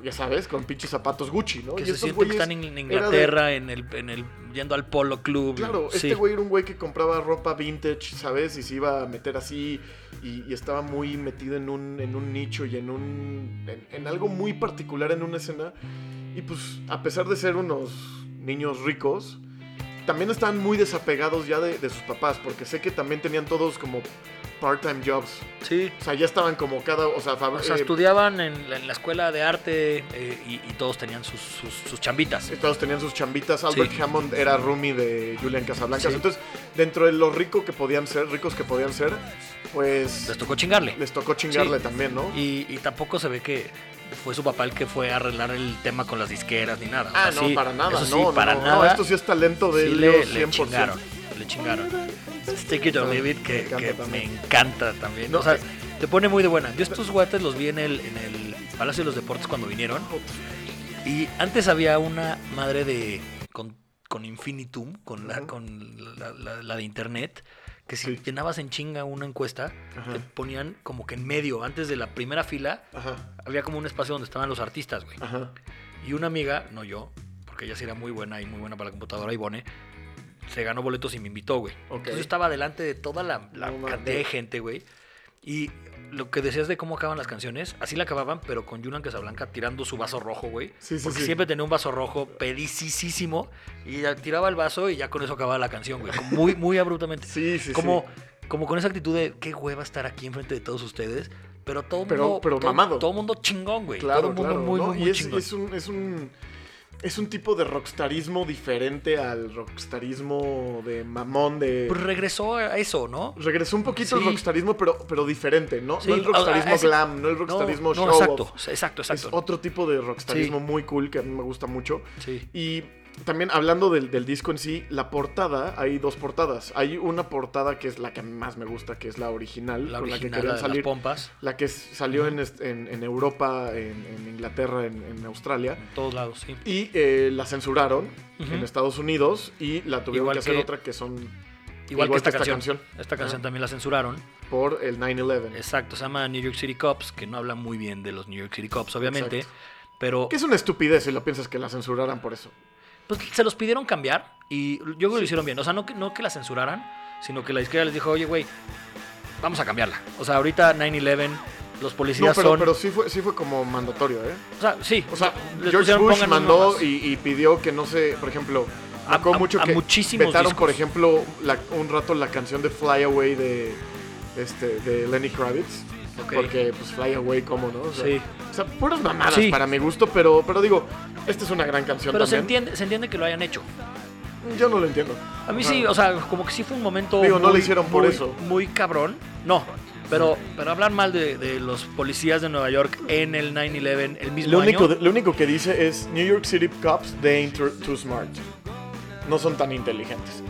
Speaker 2: ya sabes, con pinches zapatos Gucci, ¿no?
Speaker 1: que
Speaker 2: y
Speaker 1: se sienten que están en
Speaker 2: de-
Speaker 1: Inglaterra, en, el, en el, yendo al Polo Club.
Speaker 2: Claro,
Speaker 1: sí.
Speaker 2: este güey era un güey que compraba ropa vintage, ¿sabes? Y se iba a meter así y, y estaba muy metido en un, en un nicho y en un. En, en algo muy particular en una escena. Y pues, a pesar de ser unos niños ricos, también estaban muy desapegados ya de, de sus papás, porque sé que también tenían todos como part-time jobs.
Speaker 1: Sí.
Speaker 2: O sea, ya estaban como cada. O sea,
Speaker 1: O sea,
Speaker 2: eh,
Speaker 1: estudiaban en la, en la escuela de arte eh, y, y todos tenían sus, sus, sus chambitas.
Speaker 2: Todos tenían sus chambitas. Albert
Speaker 1: Sí.
Speaker 2: Hammond era roomie de Julian Casablancas.
Speaker 1: Sí.
Speaker 2: Entonces, dentro de lo rico que podían ser, ricos que podían ser, pues
Speaker 1: Les tocó chingarle.
Speaker 2: les tocó chingarle
Speaker 1: Sí.
Speaker 2: también, ¿no?
Speaker 1: Y, y tampoco se ve que fue su papá el que fue a arreglar el tema con las disqueras ni nada. O
Speaker 2: Ah,
Speaker 1: sea,
Speaker 2: no,
Speaker 1: sí,
Speaker 2: para nada.
Speaker 1: eso sí,
Speaker 2: no,
Speaker 1: para
Speaker 2: no,
Speaker 1: nada.
Speaker 2: No, esto sí es talento de
Speaker 1: sí
Speaker 2: Leo
Speaker 1: le,
Speaker 2: 100%.
Speaker 1: le chingaron, le chingaron. Stick It or Leave It, que,
Speaker 2: encanta
Speaker 1: que
Speaker 2: también.
Speaker 1: me encanta también.
Speaker 2: No,
Speaker 1: o sea,
Speaker 2: eh.
Speaker 1: te pone muy de buena. Yo estos guates los vi en el, en el Palacio de los Deportes cuando vinieron. Y antes había una madre de. con, con Infinitum, con la, con la, la- la de internet. Que si
Speaker 2: Sí.
Speaker 1: llenabas en chinga una encuesta,
Speaker 2: Ajá.
Speaker 1: te ponían como que en medio, antes de la primera fila,
Speaker 2: Ajá,
Speaker 1: había como un espacio donde estaban los artistas, güey. Y una amiga, no yo, porque ella sí era muy buena y muy buena para la computadora, Ivone, se ganó boletos y me invitó, güey.
Speaker 2: Ok.
Speaker 1: Entonces yo estaba delante de toda la, la
Speaker 2: No
Speaker 1: cantidad de gente, güey. Y lo que decías de cómo acaban las canciones, así la acababan, pero con Yunan Casablanca tirando su vaso rojo, güey.
Speaker 2: Sí, sí,
Speaker 1: porque
Speaker 2: sí.
Speaker 1: siempre tenía un vaso rojo pedicísimo y tiraba el vaso y ya con eso acababa la canción, güey. Muy, muy abruptamente.
Speaker 2: Sí, sí,
Speaker 1: como,
Speaker 2: sí.
Speaker 1: como con esa actitud de qué hueva estar aquí enfrente de todos ustedes. Pero todo
Speaker 2: Pero-
Speaker 1: mundo.
Speaker 2: pero
Speaker 1: todo,
Speaker 2: mamado.
Speaker 1: Todo mundo chingón, güey.
Speaker 2: Claro,
Speaker 1: todo mundo
Speaker 2: claro.
Speaker 1: muy,
Speaker 2: ¿no?
Speaker 1: muy,
Speaker 2: y
Speaker 1: muy
Speaker 2: es,
Speaker 1: chingón.
Speaker 2: es un, es un es un tipo de rockstarismo diferente al rockstarismo de mamón de
Speaker 1: Pues regresó a eso, ¿no?
Speaker 2: regresó un poquito el
Speaker 1: Sí.
Speaker 2: rockstarismo pero pero diferente no
Speaker 1: Sí,
Speaker 2: no el
Speaker 1: a- a
Speaker 2: rockstarismo
Speaker 1: ese-
Speaker 2: glam no el rockstarismo
Speaker 1: no,
Speaker 2: show
Speaker 1: no, exacto,
Speaker 2: off.
Speaker 1: exacto,
Speaker 2: es otro tipo de rockstarismo
Speaker 1: Sí.
Speaker 2: muy cool que a mí me gusta mucho
Speaker 1: Sí.
Speaker 2: y también hablando del, del disco en sí, la portada, hay dos portadas. Hay una portada que es la que más me gusta, que es la original,
Speaker 1: La
Speaker 2: con la que
Speaker 1: original, la
Speaker 2: querían
Speaker 1: de
Speaker 2: salir.
Speaker 1: las pompas,
Speaker 2: La que salió en, est- en- en Europa, en, en Inglaterra, en, Australia.
Speaker 1: en todos lados, sí.
Speaker 2: Y eh, la censuraron en Estados Unidos y la tuvieron
Speaker 1: Igual
Speaker 2: que hacer
Speaker 1: que-
Speaker 2: otra que son
Speaker 1: Igual,
Speaker 2: igual
Speaker 1: que esta,
Speaker 2: que esta
Speaker 1: canción.
Speaker 2: canción.
Speaker 1: Esta canción también la censuraron.
Speaker 2: por el 9-11.
Speaker 1: Exacto, se llama New York City Cops, que no habla muy bien de los New York City Cops, obviamente.
Speaker 2: Exacto.
Speaker 1: Pero
Speaker 2: Que es una estupidez si lo piensas que la censuraran por eso.
Speaker 1: Pues, se los pidieron cambiar y yo creo que lo hicieron bien. O sea, no que, no que la censuraran, sino que la izquierda les dijo, oye, güey, vamos a cambiarla. O sea, ahorita 9-11, los
Speaker 2: No,
Speaker 1: policías
Speaker 2: pero,
Speaker 1: son...
Speaker 2: pero sí, fue, sí fue como mandatorio, ¿eh?
Speaker 1: O sea, sí.
Speaker 2: O sea,
Speaker 1: les
Speaker 2: George Bush
Speaker 1: "Pongan uno
Speaker 2: mandó
Speaker 1: más".
Speaker 2: y, y pidió que no se, por ejemplo,
Speaker 1: A-
Speaker 2: mucho
Speaker 1: a
Speaker 2: que
Speaker 1: muchísimos
Speaker 2: vetaron, por ejemplo, la- un rato la canción de Fly Away de, este, de Lenny Kravitz.
Speaker 1: Ok.
Speaker 2: Porque, pues, Fly Away, ¿cómo no? O sea,
Speaker 1: Sí.
Speaker 2: o sea, puras mamadas
Speaker 1: Sí.
Speaker 2: para mi gusto, pero, pero digo, esta es una gran canción
Speaker 1: Pero se
Speaker 2: también.
Speaker 1: entiende, se entiende que lo hayan hecho.
Speaker 2: Yo no lo entiendo.
Speaker 1: A mí
Speaker 2: Ajá.
Speaker 1: sí, o sea, como que sí fue un momento.
Speaker 2: Digo, no lo
Speaker 1: muy-
Speaker 2: hicieron por
Speaker 1: muy-
Speaker 2: eso.
Speaker 1: Muy cabrón. No. Pero, pero hablar mal de, de los policías de Nueva York en el 9-11 el mismo
Speaker 2: Lo único,
Speaker 1: año.
Speaker 2: lo único que dice es New York City cops, they ain't too smart. No son tan inteligentes.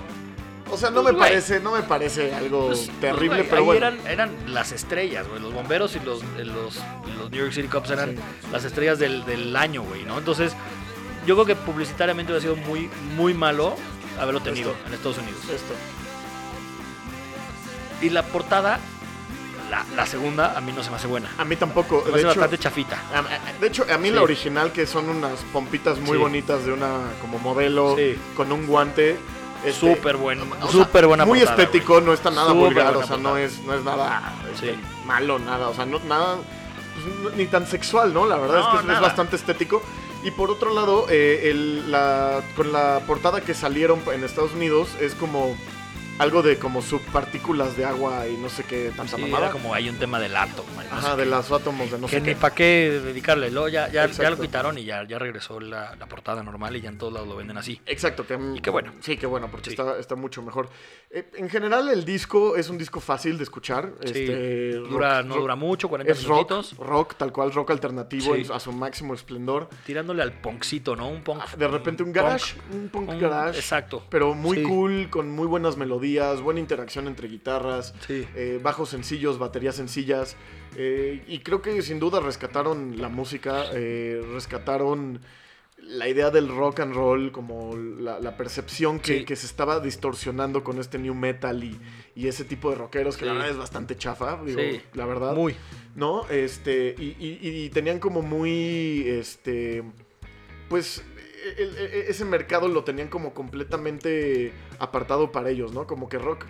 Speaker 2: O sea, no
Speaker 1: Pues,
Speaker 2: me parece, no me parece algo
Speaker 1: Pues,
Speaker 2: terrible,
Speaker 1: pues, güey,
Speaker 2: pero
Speaker 1: ahí
Speaker 2: bueno.
Speaker 1: eran, eran las estrellas, güey. Los bomberos y los, eh, los, los New York City Cops eran
Speaker 2: Sí.
Speaker 1: las estrellas del, del año, güey, ¿no? Entonces, yo creo que publicitariamente hubiera sido muy, muy malo haberlo tenido
Speaker 2: Esto.
Speaker 1: en Estados Unidos.
Speaker 2: Esto.
Speaker 1: Y la portada, la, la segunda, a mí no se me hace buena.
Speaker 2: A mí tampoco.
Speaker 1: Me
Speaker 2: De
Speaker 1: hace
Speaker 2: hecho,
Speaker 1: bastante chafita.
Speaker 2: de hecho, a mí
Speaker 1: Sí.
Speaker 2: la original, que son unas pompitas muy
Speaker 1: Sí.
Speaker 2: bonitas de una como modelo
Speaker 1: Sí.
Speaker 2: con un guante. Este,
Speaker 1: Súper bueno, súper buena
Speaker 2: Muy
Speaker 1: portada,
Speaker 2: estético, no está nada
Speaker 1: Súper
Speaker 2: vulgar, o sea, no es, no es nada este,
Speaker 1: Sí.
Speaker 2: malo, nada, o sea, no, nada, pues, ni tan sexual, ¿no? La verdad
Speaker 1: No,
Speaker 2: es que es- bastante estético. Y por otro lado, eh, el- la, con la portada que salieron en Estados Unidos es como algo de como subpartículas de agua y no sé qué tanta
Speaker 1: Sí,
Speaker 2: mamada.
Speaker 1: era como hay un tema del átomo. no
Speaker 2: Ajá, de
Speaker 1: qué.
Speaker 2: los átomos de no
Speaker 1: que
Speaker 2: sé
Speaker 1: ni
Speaker 2: qué.
Speaker 1: para qué dedicarle. Luego ya, ya, ya lo
Speaker 2: Exacto.
Speaker 1: quitaron y ya, ya regresó la, la portada normal y ya en todos lados lo venden así.
Speaker 2: Exacto, que,
Speaker 1: Y qué bueno.
Speaker 2: Sí, qué bueno, porque
Speaker 1: Sí.
Speaker 2: está, está mucho mejor. Eh, en general, el disco es un disco fácil de escuchar.
Speaker 1: Sí,
Speaker 2: Este,
Speaker 1: dura,
Speaker 2: rock-
Speaker 1: no
Speaker 2: rock-
Speaker 1: dura mucho, 40
Speaker 2: Es rock,
Speaker 1: minutitos.
Speaker 2: rock, tal cual, rock alternativo
Speaker 1: Sí.
Speaker 2: en- a su máximo esplendor.
Speaker 1: Tirándole al punkcito, ¿no? Un punk.
Speaker 2: Ah, De repente un
Speaker 1: punk,
Speaker 2: garage, un punk
Speaker 1: un-
Speaker 2: garage.
Speaker 1: Exacto.
Speaker 2: Pero muy
Speaker 1: Sí.
Speaker 2: cool, con muy buenas melodías, buena interacción entre guitarras,
Speaker 1: Sí.
Speaker 2: eh, bajos sencillos, baterías sencillas. eh, y creo que sin duda rescataron la música, eh, rescataron la idea del rock and roll, como la, la percepción que,
Speaker 1: Sí.
Speaker 2: que se estaba distorsionando con este new metal y, y ese tipo de rockeros, que la verdad es bastante chafa, digo,
Speaker 1: Sí.
Speaker 2: la verdad.
Speaker 1: Muy.
Speaker 2: ¿no? Este, y, y- y tenían como muy, este, pues, el- el- ese mercado lo tenían como completamente apartado para ellos, ¿no? Como que rock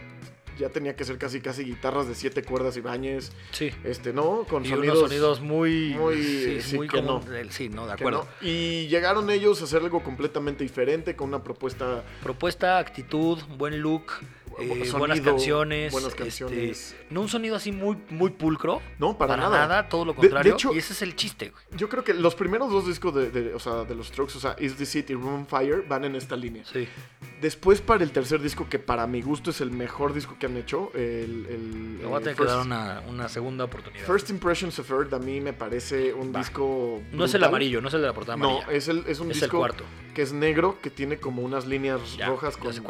Speaker 2: ya tenía que ser casi, casi guitarras de siete cuerdas y bañes,
Speaker 1: Sí.
Speaker 2: este, ¿no? Con
Speaker 1: Y
Speaker 2: sonidos...
Speaker 1: unos sonidos muy.
Speaker 2: muy,
Speaker 1: sí,
Speaker 2: sí,
Speaker 1: muy
Speaker 2: que
Speaker 1: común.
Speaker 2: no.
Speaker 1: Sí, no, de acuerdo.
Speaker 2: no. Y llegaron ellos a hacer algo completamente diferente, con una propuesta...
Speaker 1: Propuesta, actitud, buen look. Eh,
Speaker 2: sonido,
Speaker 1: buenas canciones.
Speaker 2: buenas
Speaker 1: este,
Speaker 2: canciones.
Speaker 1: no un sonido así muy, muy pulcro.
Speaker 2: No, para, nada.
Speaker 1: todo lo
Speaker 2: De- de
Speaker 1: contrario.
Speaker 2: hecho-
Speaker 1: y ese es el chiste, güey.
Speaker 2: Yo creo que los primeros dos discos de, de- o sea, de los Strokes, o sea, Is This It y Room Fire, van en esta línea.
Speaker 1: Sí.
Speaker 2: Después para el tercer disco, que para mi gusto es el mejor disco que han hecho, el... el
Speaker 1: Le voy a
Speaker 2: eh,
Speaker 1: tener que dar una, una segunda oportunidad.
Speaker 2: First Impressions of Earth a mí me parece un disco.
Speaker 1: no es el amarillo, no es el de la portada
Speaker 2: No,
Speaker 1: amarilla.
Speaker 2: es, el, es un
Speaker 1: es el
Speaker 2: disco
Speaker 1: cuarto.
Speaker 2: que es negro, que tiene como unas líneas
Speaker 1: Ya,
Speaker 2: rojas con,
Speaker 1: es.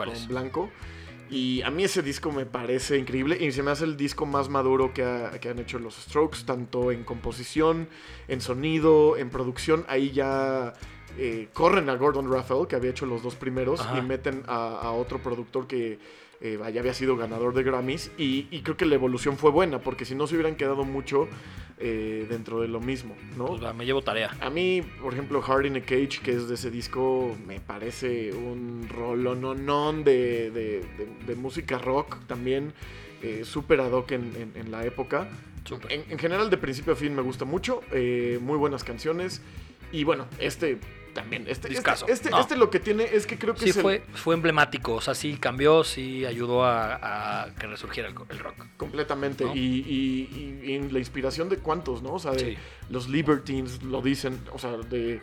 Speaker 2: Y a mí ese disco me parece increíble y se me hace el disco más maduro que, ha- que han hecho los Strokes, tanto en composición, en sonido, en producción. Ahí ya eh, corren a Gordon Raphael, que había hecho los dos primeros,
Speaker 1: Ajá.
Speaker 2: y meten a, a otro productor que eh, ya había sido ganador de Grammys. Y, y creo que la evolución fue buena, porque si no se hubieran quedado mucho eh, dentro de lo mismo, ¿no?
Speaker 1: Pues me llevo tarea.
Speaker 2: A mí, por ejemplo, Hard in a Cage, que es de ese disco, me parece un rolononón de, de, de- de música rock también, eh, súper ad hoc en, en- en la época. En general, de principio a fin me gusta mucho, eh, muy buenas canciones. Y bueno, este también, este, este, este,
Speaker 1: No.
Speaker 2: este lo que tiene es que creo que
Speaker 1: Sí,
Speaker 2: es el-
Speaker 1: fue, fue emblemático. O sea, sí cambió, sí ayudó a, a que resurgiera el, el rock.
Speaker 2: Completamente.
Speaker 1: ¿no?
Speaker 2: Y, y- y- y en la inspiración de cuantos, ¿no? O sea, de
Speaker 1: Sí.
Speaker 2: los Libertines lo dicen. O sea, de.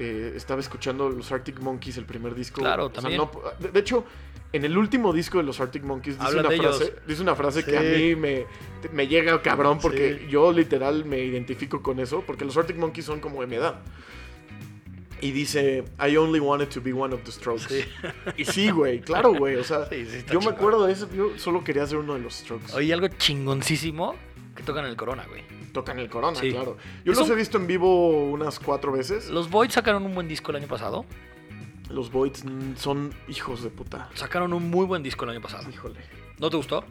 Speaker 2: eh, estaba escuchando los Arctic Monkeys, el primer disco.
Speaker 1: Claro,
Speaker 2: O sea,
Speaker 1: también.
Speaker 2: no- de, de hecho, en el último disco de los Arctic Monkeys dice una, frase, dice una frase que a mí me, me llega cabrón porque
Speaker 1: Sí.
Speaker 2: yo literal me identifico con eso. Porque los Arctic Monkeys son como de mi edad. Y dice, I only wanted to be one of the Strokes.
Speaker 1: Sí.
Speaker 2: Y sí, güey, claro, güey. O sea,
Speaker 1: Sí, sí, está
Speaker 2: yo me acuerdo de eso. Yo solo quería ser uno de los Strokes.
Speaker 1: Oye, algo chingoncísimo que tocan en el Corona, güey.
Speaker 2: Tocan el Corona,
Speaker 1: Sí.
Speaker 2: claro. Yo
Speaker 1: Es
Speaker 2: los
Speaker 1: un-
Speaker 2: he visto en vivo unas cuatro veces.
Speaker 1: Los Voids sacaron un buen disco el año pasado.
Speaker 2: Los Voids son hijos de puta.
Speaker 1: Sacaron un muy buen disco el año pasado.
Speaker 2: Híjole.
Speaker 1: ¿No te gustó?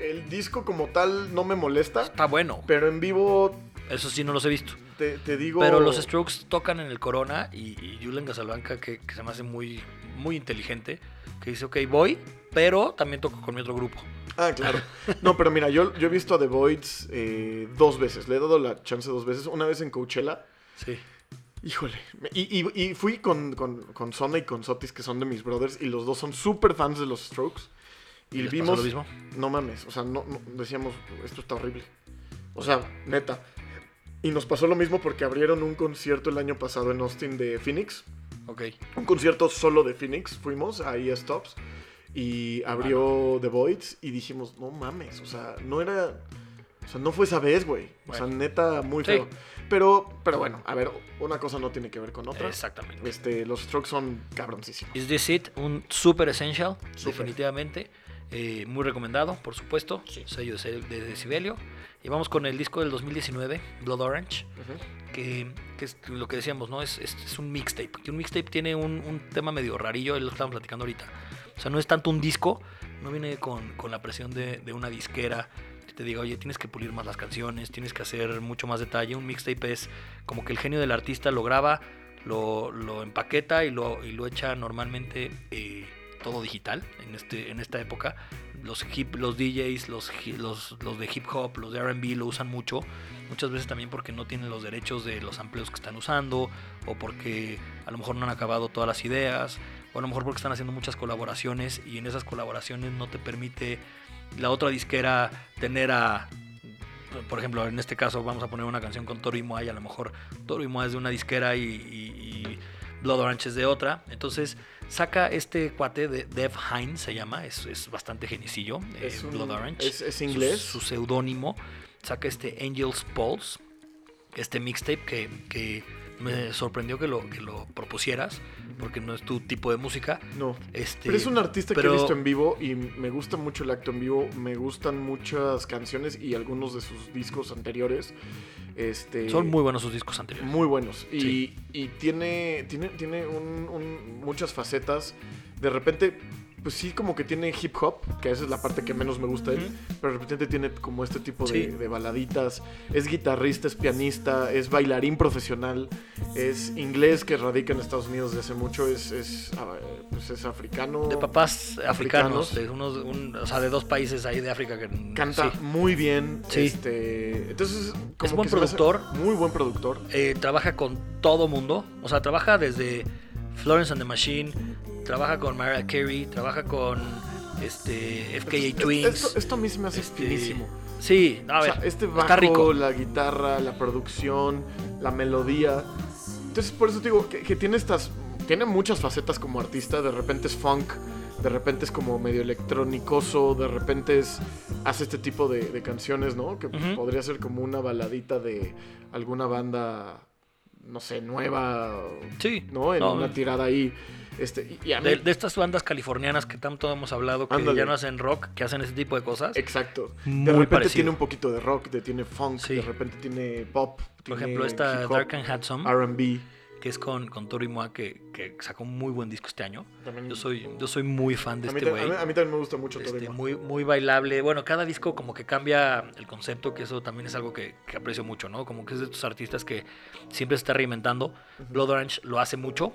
Speaker 2: El disco como tal no me molesta,
Speaker 1: Está bueno.
Speaker 2: pero en vivo
Speaker 1: Eso sí, no los he visto.
Speaker 2: Te, te digo...
Speaker 1: Pero los Strokes tocan en el Corona y, y Julian Casablanca, que, que se me hace muy, muy inteligente, que dice, ok, voy, pero también toco con mi otro grupo.
Speaker 2: Ah, claro. No, pero mira, yo, yo he visto a The Voids eh, dos veces. Le he dado la chance dos veces. Una vez en Coachella.
Speaker 1: Sí.
Speaker 2: Híjole. Y, y- y fui con, con, con Sona y con Sotis, que son de mis brothers, y los dos son súper fans de los Strokes. Y,
Speaker 1: ¿Y les pasó
Speaker 2: vimos...
Speaker 1: lo mismo?
Speaker 2: No mames, o sea, no, no- decíamos, esto está horrible. O sea, neta. Y nos pasó lo mismo porque abrieron un concierto el año pasado en Austin de Phoenix.
Speaker 1: Ok.
Speaker 2: Un concierto solo de Phoenix, fuimos ahí a Stops. Y abrió The Voids y dijimos, no mames, o sea, no era... O sea, no fue esa vez, güey. O sea, neta, muy
Speaker 1: Sí.
Speaker 2: feo. Pero, pero bueno, a ver, una cosa no tiene que ver con otra.
Speaker 1: Exactamente.
Speaker 2: Este, los Strokes son cabroncísimos.
Speaker 1: Is This It? Un super essential, definitivamente. Eh, muy recomendado, por supuesto. Sello de, de Decibelio. Y vamos con el disco del 2019, Blood Orange.
Speaker 2: Ujú.
Speaker 1: que, que es lo que decíamos, ¿no? Es, es, es un mixtape. Que un mixtape tiene un, un tema medio rarillo, lo estamos platicando ahorita. O sea, no es tanto un disco, no viene con, con la presión de, de una disquera que te diga, oye, tienes que pulir más las canciones, tienes que hacer mucho más detalle. Un mixtape es como que el genio del artista lo graba, lo, lo empaqueta y lo, y lo echa normalmente eh, todo digital en, este, en esta época. Los, hip, los DJs, los, los, de hip hop, los de RB lo usan mucho. Muchas veces también porque no tienen los derechos de los amplios que están usando, o porque a lo mejor no han acabado todas las ideas, o a lo mejor porque están haciendo muchas colaboraciones y en esas colaboraciones no te permite la otra disquera tener a. Por ejemplo, en este caso vamos a poner una canción con Toro y Moa y a lo mejor Toro y Moa es de una disquera y Blood Orange es de otra. Entonces saca este cuate de Dev Hines, se llama, es, es bastante genicillo, eh,
Speaker 2: Es un-
Speaker 1: Blood Orange.
Speaker 2: es- es
Speaker 1: Su-
Speaker 2: inglés.
Speaker 1: Su, seudónimo. Saca este Angel's Pulse, este mixtape que, que me sorprendió que lo, que lo propusieras, porque no es tu tipo de música.
Speaker 2: No.
Speaker 1: Este,
Speaker 2: Pero es un artista que he visto en vivo y me gusta mucho el acto en vivo. Me gustan muchas canciones y algunos de sus discos anteriores. Este,
Speaker 1: Son muy buenos sus discos anteriores.
Speaker 2: muy buenos. Y,
Speaker 1: Sí.
Speaker 2: y tiene, tiene, tiene un- un- muchas facetas. De repente, pues sí, como que tiene hip hop, que esa es la parte que menos me gusta de él. Pero de repente tiene como este tipo de,
Speaker 1: Sí.
Speaker 2: de baladitas. Es guitarrista, es pianista, es bailarín profesional. Es inglés que radica en Estados Unidos desde hace mucho. Es, es, ah, pues es africano.
Speaker 1: De papás africanos,
Speaker 2: Africanos.
Speaker 1: de unos, un- o sea, de dos países ahí de África que
Speaker 2: Canta
Speaker 1: sí.
Speaker 2: muy bien.
Speaker 1: Sí.
Speaker 2: Este, entonces, como
Speaker 1: buen
Speaker 2: que me hace
Speaker 1: productor.
Speaker 2: Muy buen productor.
Speaker 1: Eh, trabaja con todo mundo, o sea, trabaja desde Florence and the Machine, trabaja con Mariah Carey, trabaja con este FKA Twins.
Speaker 2: Esto, esto a mí se me hace
Speaker 1: este,
Speaker 2: finísimo.
Speaker 1: Sí, a
Speaker 2: O
Speaker 1: ver,
Speaker 2: sea, este
Speaker 1: está
Speaker 2: bajo,
Speaker 1: rico.
Speaker 2: la guitarra, la producción, la melodía. Entonces, por eso te digo que, que tiene estas. Tiene muchas facetas como artista. De repente es funk, de repente es como medio electrónicoso, de repente es, hace este tipo de, de canciones, ¿no? Que podría ser como una baladita de alguna banda, no sé, nueva,
Speaker 1: Sí.
Speaker 2: ¿no? En
Speaker 1: No,
Speaker 2: una tirada ahí. Este, y, y a mí,
Speaker 1: de, de estas bandas californianas que tanto hemos hablado, que
Speaker 2: Ándale.
Speaker 1: ya no hacen rock, que hacen ese tipo de cosas.
Speaker 2: exacto.
Speaker 1: Muy
Speaker 2: de repente
Speaker 1: parecido.
Speaker 2: tiene un poquito de rock, de, tiene funk,
Speaker 1: Sí.
Speaker 2: de repente tiene pop.
Speaker 1: Por
Speaker 2: tiene
Speaker 1: ejemplo, esta Dark and Handsome,
Speaker 2: R&B.
Speaker 1: Que es con, con Tori Moa, que, que sacó un muy buen disco este año.
Speaker 2: También-
Speaker 1: Yo soy, yo soy muy fan de este
Speaker 2: a,
Speaker 1: güey.
Speaker 2: a mí también me gusta mucho
Speaker 1: Este,
Speaker 2: Torino.
Speaker 1: muy, muy bailable. Bueno, cada disco como que cambia el concepto, que eso también es algo que, que aprecio mucho, ¿no? Como que es de estos artistas que siempre se está reinventando. Blood Orange lo hace mucho.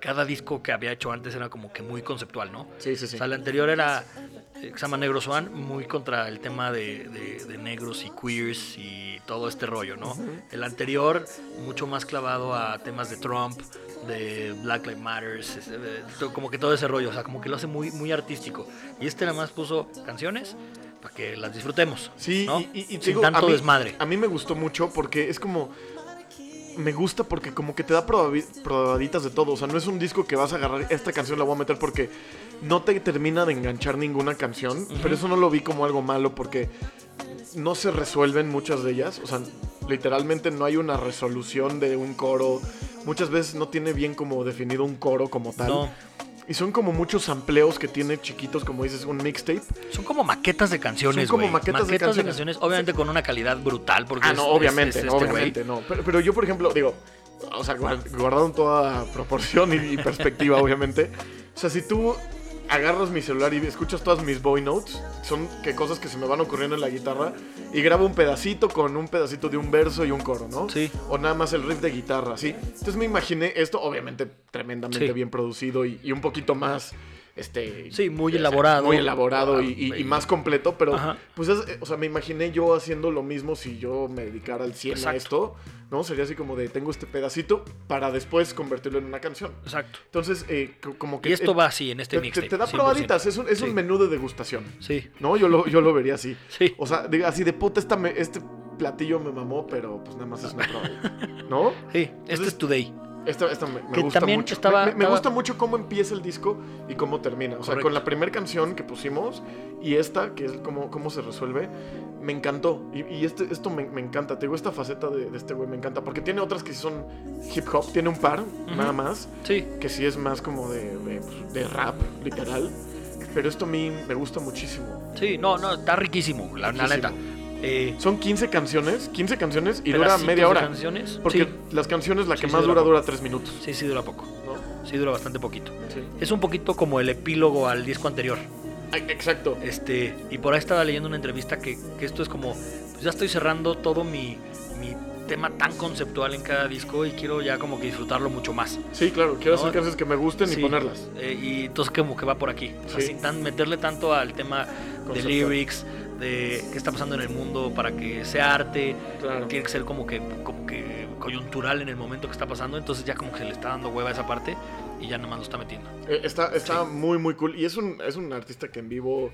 Speaker 1: Cada disco que había hecho antes era como que muy conceptual, ¿no?
Speaker 2: Sí, sí, sí.
Speaker 1: O sea, el anterior era, que se llama Negro Swan, muy contra el tema de, de- de negros y queers y todo este rollo, ¿no? El anterior, mucho más clavado a temas de Trump, de Black Lives Matter, como que todo ese rollo, o sea, como que lo hace muy, muy artístico. Y este nada más puso canciones para que las disfrutemos,
Speaker 2: Sí,
Speaker 1: ¿no?
Speaker 2: y, y- y te
Speaker 1: Sin
Speaker 2: digo,
Speaker 1: tanto
Speaker 2: a mí,
Speaker 1: desmadre.
Speaker 2: A mí me gustó mucho porque es como. Me gusta porque como que te da probaditas de todo. O sea, no es un disco que vas a agarrar, esta canción la voy a meter porque no te termina de enganchar ninguna canción. Pero eso no lo vi como algo malo porque no se resuelven muchas de ellas. O sea, literalmente no hay una resolución de un coro. Muchas veces no tiene bien como definido un coro como tal.
Speaker 1: No,
Speaker 2: Y son como muchos amplios que tiene chiquitos, como dices, un mixtape.
Speaker 1: son como maquetas de canciones,
Speaker 2: Son como maquetas de canciones.
Speaker 1: obviamente con una calidad brutal, porque
Speaker 2: Ah,
Speaker 1: es-
Speaker 2: no,
Speaker 1: es-
Speaker 2: obviamente,
Speaker 1: es
Speaker 2: no,
Speaker 1: este
Speaker 2: obviamente, no. Pero, pero yo, por ejemplo, digo, o sea, guard- guardado en toda proporción y, y perspectiva, obviamente. O sea, si tú agarras mi celular y escuchas todas mis boy notes, son que cosas que se me van ocurriendo en la guitarra, y grabo un pedacito con un pedacito de un verso y un coro, ¿no?
Speaker 1: Sí.
Speaker 2: O nada más el riff de guitarra, ¿sí? Entonces me imaginé esto, obviamente, tremendamente
Speaker 1: Sí.
Speaker 2: bien producido y, y un poquito más. Este,
Speaker 1: Sí, muy
Speaker 2: o sea,
Speaker 1: elaborado.
Speaker 2: Muy elaborado y, y- y
Speaker 1: Y-
Speaker 2: más completo, pero
Speaker 1: Ajá.
Speaker 2: pues es, o sea, me imaginé yo haciendo lo mismo si yo me dedicara al 100 a esto, ¿no? Sería así como de tengo este pedacito para después convertirlo en una canción.
Speaker 1: Exacto.
Speaker 2: Entonces, eh, co- como que...
Speaker 1: Y esto
Speaker 2: eh,
Speaker 1: va así en este
Speaker 2: te, te- da
Speaker 1: 100%.
Speaker 2: probaditas, es un, es un menú de degustación,
Speaker 1: Sí,
Speaker 2: ¿no? Yo lo, yo lo vería así.
Speaker 1: sí.
Speaker 2: O sea, de- así de puta, esta me- este platillo me mamó, pero pues nada más es una probadita, ¿no?
Speaker 1: Sí, este es Today.
Speaker 2: Esta, esta me, me
Speaker 1: Que
Speaker 2: gusta
Speaker 1: también
Speaker 2: mucho.
Speaker 1: estaba-
Speaker 2: me, me- me
Speaker 1: estaba-
Speaker 2: gusta mucho cómo empieza el disco y cómo termina. O sea,
Speaker 1: Correcto.
Speaker 2: con la primera canción que pusimos y esta, que es cómo, cómo se resuelve, me encantó. Y, y este, esto me, me encanta. Te digo, esta faceta de, de este güey me encanta. Porque tiene otras que sí son hip hop, tiene un par, nada más,
Speaker 1: Sí,
Speaker 2: que sí es más como de, de, de rap, literal. Pero esto a mí me gusta muchísimo.
Speaker 1: sí, no, no, está riquísimo, la, la
Speaker 2: Riquísimo.
Speaker 1: neta. Eh,
Speaker 2: Son 15 canciones, 15 canciones y dura media
Speaker 1: de
Speaker 2: hora.
Speaker 1: canciones.
Speaker 2: Porque
Speaker 1: sí,
Speaker 2: las canciones, la que
Speaker 1: sí
Speaker 2: más
Speaker 1: dura
Speaker 2: dura,
Speaker 1: poco.
Speaker 2: dura 3 minutos.
Speaker 1: sí, sí dura poco.
Speaker 2: ¿no?
Speaker 1: Sí dura bastante poquito. Es un poquito como el epílogo al disco anterior.
Speaker 2: Exacto.
Speaker 1: Este, y por ahí estaba leyendo una entrevista que, que esto es como, pues ya estoy cerrando todo mi, mi tema tan conceptual en cada disco y quiero ya como que disfrutarlo mucho más.
Speaker 2: Sí, claro, quiero
Speaker 1: No,
Speaker 2: hacer canciones que me gusten
Speaker 1: Sí,
Speaker 2: y ponerlas.
Speaker 1: eh, y entonces como que va por aquí. O sea,
Speaker 2: Sí.
Speaker 1: sin tan meterle tanto al tema de
Speaker 2: Conceptual.
Speaker 1: lyrics, de qué está pasando en el mundo para que sea arte.
Speaker 2: Claro.
Speaker 1: Tiene que ser como que, como que coyuntural en el momento que está pasando. Entonces ya como que se le está dando hueva a esa parte y ya nomás lo está metiendo.
Speaker 2: Eh, Está, está
Speaker 1: Sí.
Speaker 2: muy, muy cool. Y es un, es un artista que en vivo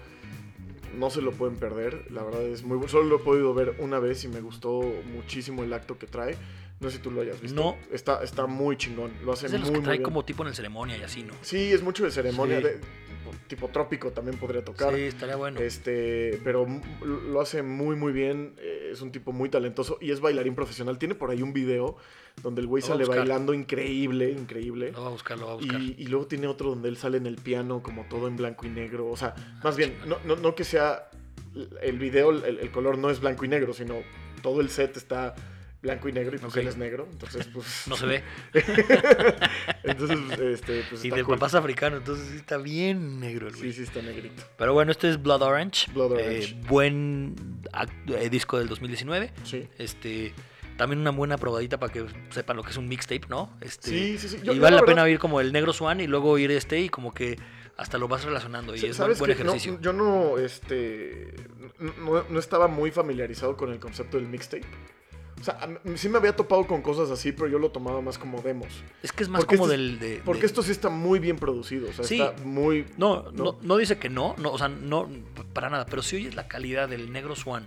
Speaker 2: no se lo pueden perder. La verdad es muy bueno. Solo lo he podido ver una vez y me gustó muchísimo el acto que trae. No sé si tú lo hayas visto.
Speaker 1: No.
Speaker 2: Está, está muy chingón. Lo hace
Speaker 1: Es de
Speaker 2: muy,
Speaker 1: los que
Speaker 2: muy
Speaker 1: trae
Speaker 2: bien.
Speaker 1: como tipo en el ceremonia y así, ¿no?
Speaker 2: Sí, es mucho de ceremonia.
Speaker 1: Sí.
Speaker 2: de- tipo trópico también podría tocar.
Speaker 1: Sí, estaría bueno.
Speaker 2: Este, pero lo hace muy muy bien, eh, es un tipo muy talentoso y es bailarín profesional. Tiene por ahí un video donde el güey sale bailando increíble, increíble.
Speaker 1: Lo va a buscar, lo va a buscar.
Speaker 2: Y, y luego tiene otro donde él sale en el piano como todo en blanco y negro. O sea, más bien, no, no, no que sea el video, el, el color no es blanco y negro, sino todo el set está blanco y negro y pues
Speaker 1: Ok.
Speaker 2: él es negro. Entonces, pues...
Speaker 1: No se ve.
Speaker 2: entonces, este, pues
Speaker 1: Y
Speaker 2: está
Speaker 1: del
Speaker 2: cool.
Speaker 1: papá es africano, entonces sí está bien negro el güey.
Speaker 2: Sí, sí, está negrito.
Speaker 1: Pero bueno, este es Blood Orange.
Speaker 2: Blood
Speaker 1: Eh,
Speaker 2: Orange.
Speaker 1: buen eh, disco del 2019.
Speaker 2: Sí.
Speaker 1: Este, también una buena probadita para que sepan lo que es un mixtape, ¿no? Este,
Speaker 2: Sí, sí, sí.
Speaker 1: y
Speaker 2: Yo-
Speaker 1: vale
Speaker 2: la
Speaker 1: la pena oír como el negro Swan y luego oír este y como que hasta lo vas relacionando. Y es
Speaker 2: ¿Sabes
Speaker 1: buen?
Speaker 2: No,
Speaker 1: ejercicio.
Speaker 2: yo no, este, no, no estaba muy familiarizado con el concepto del mixtape. O sea, sí me había topado con cosas así, pero yo lo tomaba más como demos.
Speaker 1: es que es más
Speaker 2: porque
Speaker 1: como
Speaker 2: este es-
Speaker 1: del... de-
Speaker 2: Porque
Speaker 1: de-
Speaker 2: esto sí está muy bien producido, o sea,
Speaker 1: Sí.
Speaker 2: está muy...
Speaker 1: No, no,
Speaker 2: ¿no?
Speaker 1: no dice que no, no, o sea, no, para nada, pero si oyes la calidad del negro Swan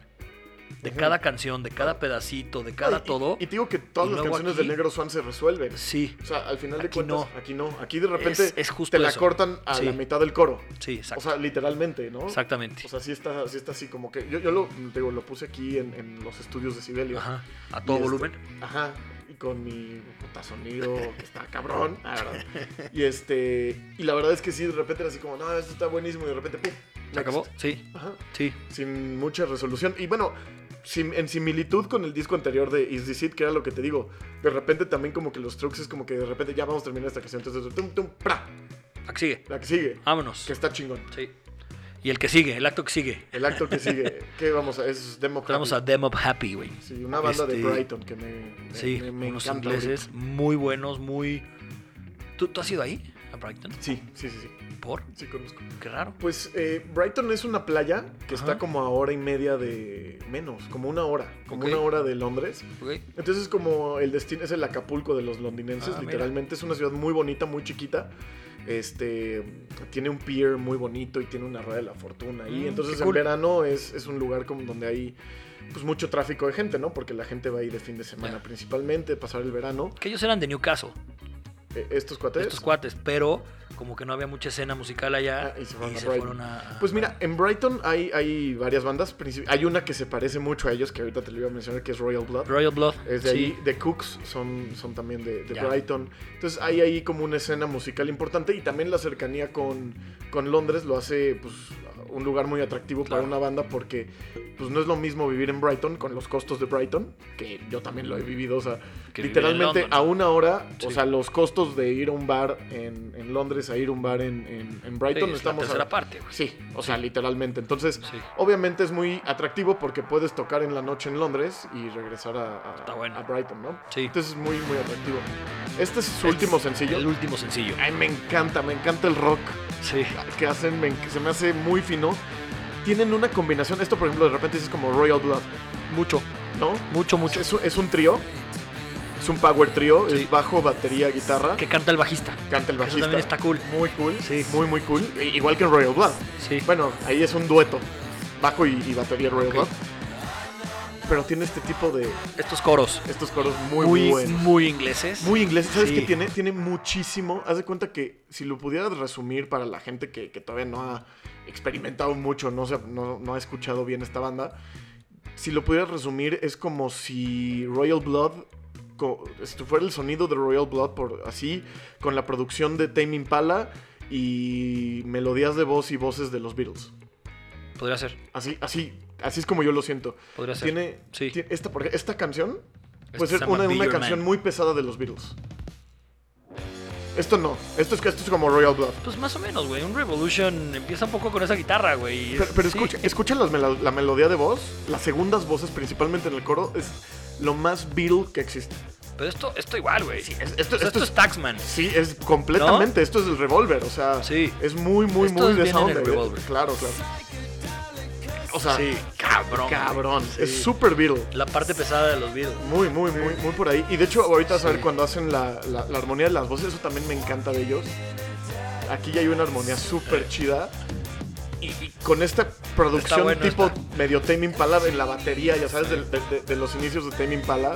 Speaker 1: de cada canción, de cada pedacito, de cada
Speaker 2: Y-
Speaker 1: todo.
Speaker 2: Y, te digo que todas las canciones
Speaker 1: aquí-
Speaker 2: de Negro Swan se resuelven.
Speaker 1: Sí,
Speaker 2: O sea, al final de
Speaker 1: Aquí
Speaker 2: cuentas,
Speaker 1: no.
Speaker 2: aquí no. Aquí de repente
Speaker 1: Es- es justo
Speaker 2: te la
Speaker 1: eso.
Speaker 2: cortan a
Speaker 1: Sí.
Speaker 2: la mitad del coro.
Speaker 1: sí, exacto.
Speaker 2: O sea, literalmente, ¿no?
Speaker 1: Exactamente.
Speaker 2: O sea, sí está, sí está así como que. Yo, yo lo, digo, lo puse aquí en, en los estudios de Sibelio.
Speaker 1: Ajá. A todo
Speaker 2: este-
Speaker 1: volumen.
Speaker 2: Ajá. Y con mi puta sonido que está cabrón. la verdad. Y este. Y la verdad es que sí, de repente era así como, no, esto está buenísimo. Y de repente, ¡pum!
Speaker 1: ¿Se acabó? Sí,
Speaker 2: Ajá.
Speaker 1: sí.
Speaker 2: Sin mucha resolución. Y bueno. Sim- en similitud con el disco anterior de Is This It, que era lo que te digo, de repente también como que los Strokes es como que de repente ya vamos a terminar esta canción, entonces tum, tum, pra,
Speaker 1: Aquí sigue.
Speaker 2: la que sigue,
Speaker 1: Vámonos.
Speaker 2: que está chingón.
Speaker 1: Sí. Y el que sigue, el acto que sigue.
Speaker 2: El acto que sigue, ¿qué vamos a? Es Demo
Speaker 1: Vamos a
Speaker 2: Happy.
Speaker 1: Up Happy, güey.
Speaker 2: Sí, una banda de
Speaker 1: Este,
Speaker 2: Brighton que me, me,
Speaker 1: Sí,
Speaker 2: me- me
Speaker 1: unos
Speaker 2: encanta.
Speaker 1: ingleses muy buenos, muy... ¿Tú, ¿Tú has ido ahí? ¿A Brighton?
Speaker 2: ahorita. Sí, sí, sí, sí,
Speaker 1: ¿Por?
Speaker 2: sí conozco.
Speaker 1: Qué raro.
Speaker 2: Pues eh, Brighton es una playa que
Speaker 1: Ajá.
Speaker 2: está como a hora y media de menos, como una hora, como una hora de Londres. Entonces es como el destino, es el Acapulco de los londinenses,
Speaker 1: Ah, mira.
Speaker 2: literalmente es una ciudad muy bonita, muy chiquita. Este tiene un pier muy bonito y tiene una rueda de la fortuna ahí.
Speaker 1: Mm,
Speaker 2: Entonces en
Speaker 1: cool.
Speaker 2: verano es, es un lugar como donde hay pues mucho tráfico de gente, ¿no? Porque la gente va ahí de fin de semana
Speaker 1: Ya.
Speaker 2: principalmente, pasar el verano.
Speaker 1: Que ellos eran de Newcastle,
Speaker 2: Eh, estos cuates.
Speaker 1: estos cuates, pero como que no había mucha escena musical allá
Speaker 2: Ah, y se fueron a
Speaker 1: se
Speaker 2: Brighton.
Speaker 1: fueron a... a-
Speaker 2: Pues mira, en Brighton hay, hay varias bandas. Hay una que se parece mucho a ellos, que ahorita te lo iba a mencionar, que es Royal Blood.
Speaker 1: Royal Blood.
Speaker 2: Es de
Speaker 1: sí.
Speaker 2: ahí, The Cooks son, son también de. Brighton. Entonces hay ahí como una escena musical importante y también la cercanía con, con Londres lo hace pues, un lugar muy atractivo
Speaker 1: Claro.
Speaker 2: para una banda porque pues, no es lo mismo vivir en Brighton con los costos de Brighton, que yo también lo he vivido, o sea,
Speaker 1: Que
Speaker 2: literalmente a una hora, o sea, los costos de ir a un bar en, en Londres a ir a un bar en, en- en Brighton,
Speaker 1: Sí, es la
Speaker 2: estamos
Speaker 1: tercera
Speaker 2: a,
Speaker 1: parte, güey.
Speaker 2: Sí, o sea, literalmente. Entonces, obviamente es muy atractivo porque puedes tocar en la noche en Londres y regresar a, a-
Speaker 1: Está bueno.
Speaker 2: a Brighton, ¿no?
Speaker 1: Sí.
Speaker 2: Entonces es muy, muy atractivo. Este es su último sencillo.
Speaker 1: El último sencillo.
Speaker 2: Ay, me encanta, me encanta el rock
Speaker 1: Sí.
Speaker 2: que hacen, me enc- se me hace muy fino. Tienen una combinación, esto por ejemplo de repente es como Royal Blood,
Speaker 1: Mucho,
Speaker 2: ¿no?
Speaker 1: mucho, mucho.
Speaker 2: Es, es un trío, es un power trío,
Speaker 1: Sí.
Speaker 2: es bajo, batería, guitarra,
Speaker 1: Que canta el bajista.
Speaker 2: canta el
Speaker 1: Eso
Speaker 2: bajista.
Speaker 1: también está cool.
Speaker 2: Muy cool,
Speaker 1: Sí.
Speaker 2: muy muy cool, igual que en Royal Blood.
Speaker 1: Sí.
Speaker 2: Bueno, ahí es un dueto. Bajo y, y batería Royal. Blood. Pero tiene este tipo de.
Speaker 1: Estos coros.
Speaker 2: Estos coros muy,
Speaker 1: Muy,
Speaker 2: buenos.
Speaker 1: muy ingleses.
Speaker 2: Muy inglés. ¿Sabes
Speaker 1: Sí.
Speaker 2: qué tiene? Tiene muchísimo. Haz de cuenta que si lo pudieras resumir para la gente que, que todavía no ha experimentado mucho, no, se no ha escuchado bien esta banda. Si lo pudieras resumir, es como si Royal Blood. Si fuera el sonido de Royal Blood, por así, con la producción de Tame Impala y melodías de voz y voces de los Beatles.
Speaker 1: Podría ser.
Speaker 2: Así, así, así es como yo lo siento.
Speaker 1: Podría ser.
Speaker 2: Tiene,
Speaker 1: Sí.
Speaker 2: tiene- esta, porque esta canción
Speaker 1: Este
Speaker 2: puede
Speaker 1: se
Speaker 2: ser una, una canción
Speaker 1: Man.
Speaker 2: muy pesada de los Beatles. Esto no, esto es, esto es como Royal Blood.
Speaker 1: Pues más o menos, güey. Un Revolution empieza un poco con esa guitarra, güey.
Speaker 2: Pero, pero
Speaker 1: Sí.
Speaker 2: escucha, escucha melo- la melodía de voz, las segundas voces, principalmente en el coro, es lo más Beatle que existe.
Speaker 1: Pero esto, esto igual, güey.
Speaker 2: es-
Speaker 1: O
Speaker 2: esto-
Speaker 1: sea,
Speaker 2: esto
Speaker 1: esto
Speaker 2: es-
Speaker 1: es Taxman.
Speaker 2: Sí, es completamente, esto es el Revolver, o sea,
Speaker 1: Sí.
Speaker 2: es muy, muy,
Speaker 1: Esto
Speaker 2: muy
Speaker 1: es
Speaker 2: de esa onda. Claro, claro. O sea,
Speaker 1: Sí, cabrón.
Speaker 2: cabrón,
Speaker 1: Sí.
Speaker 2: es super Beatle.
Speaker 1: La parte pesada de los Beatles.
Speaker 2: Muy, muy, muy, muy por ahí. Y de hecho, ahorita vas a ver
Speaker 1: Sí.
Speaker 2: cuando hacen la, la- la armonía de las voces, eso también me encanta de ellos. Aquí ya hay una armonía súper chida. Y, y con esta producción
Speaker 1: bueno,
Speaker 2: tipo
Speaker 1: está.
Speaker 2: medio Tame Impala en la batería, ya sabes, de, de- de- de los inicios de Tame Impala,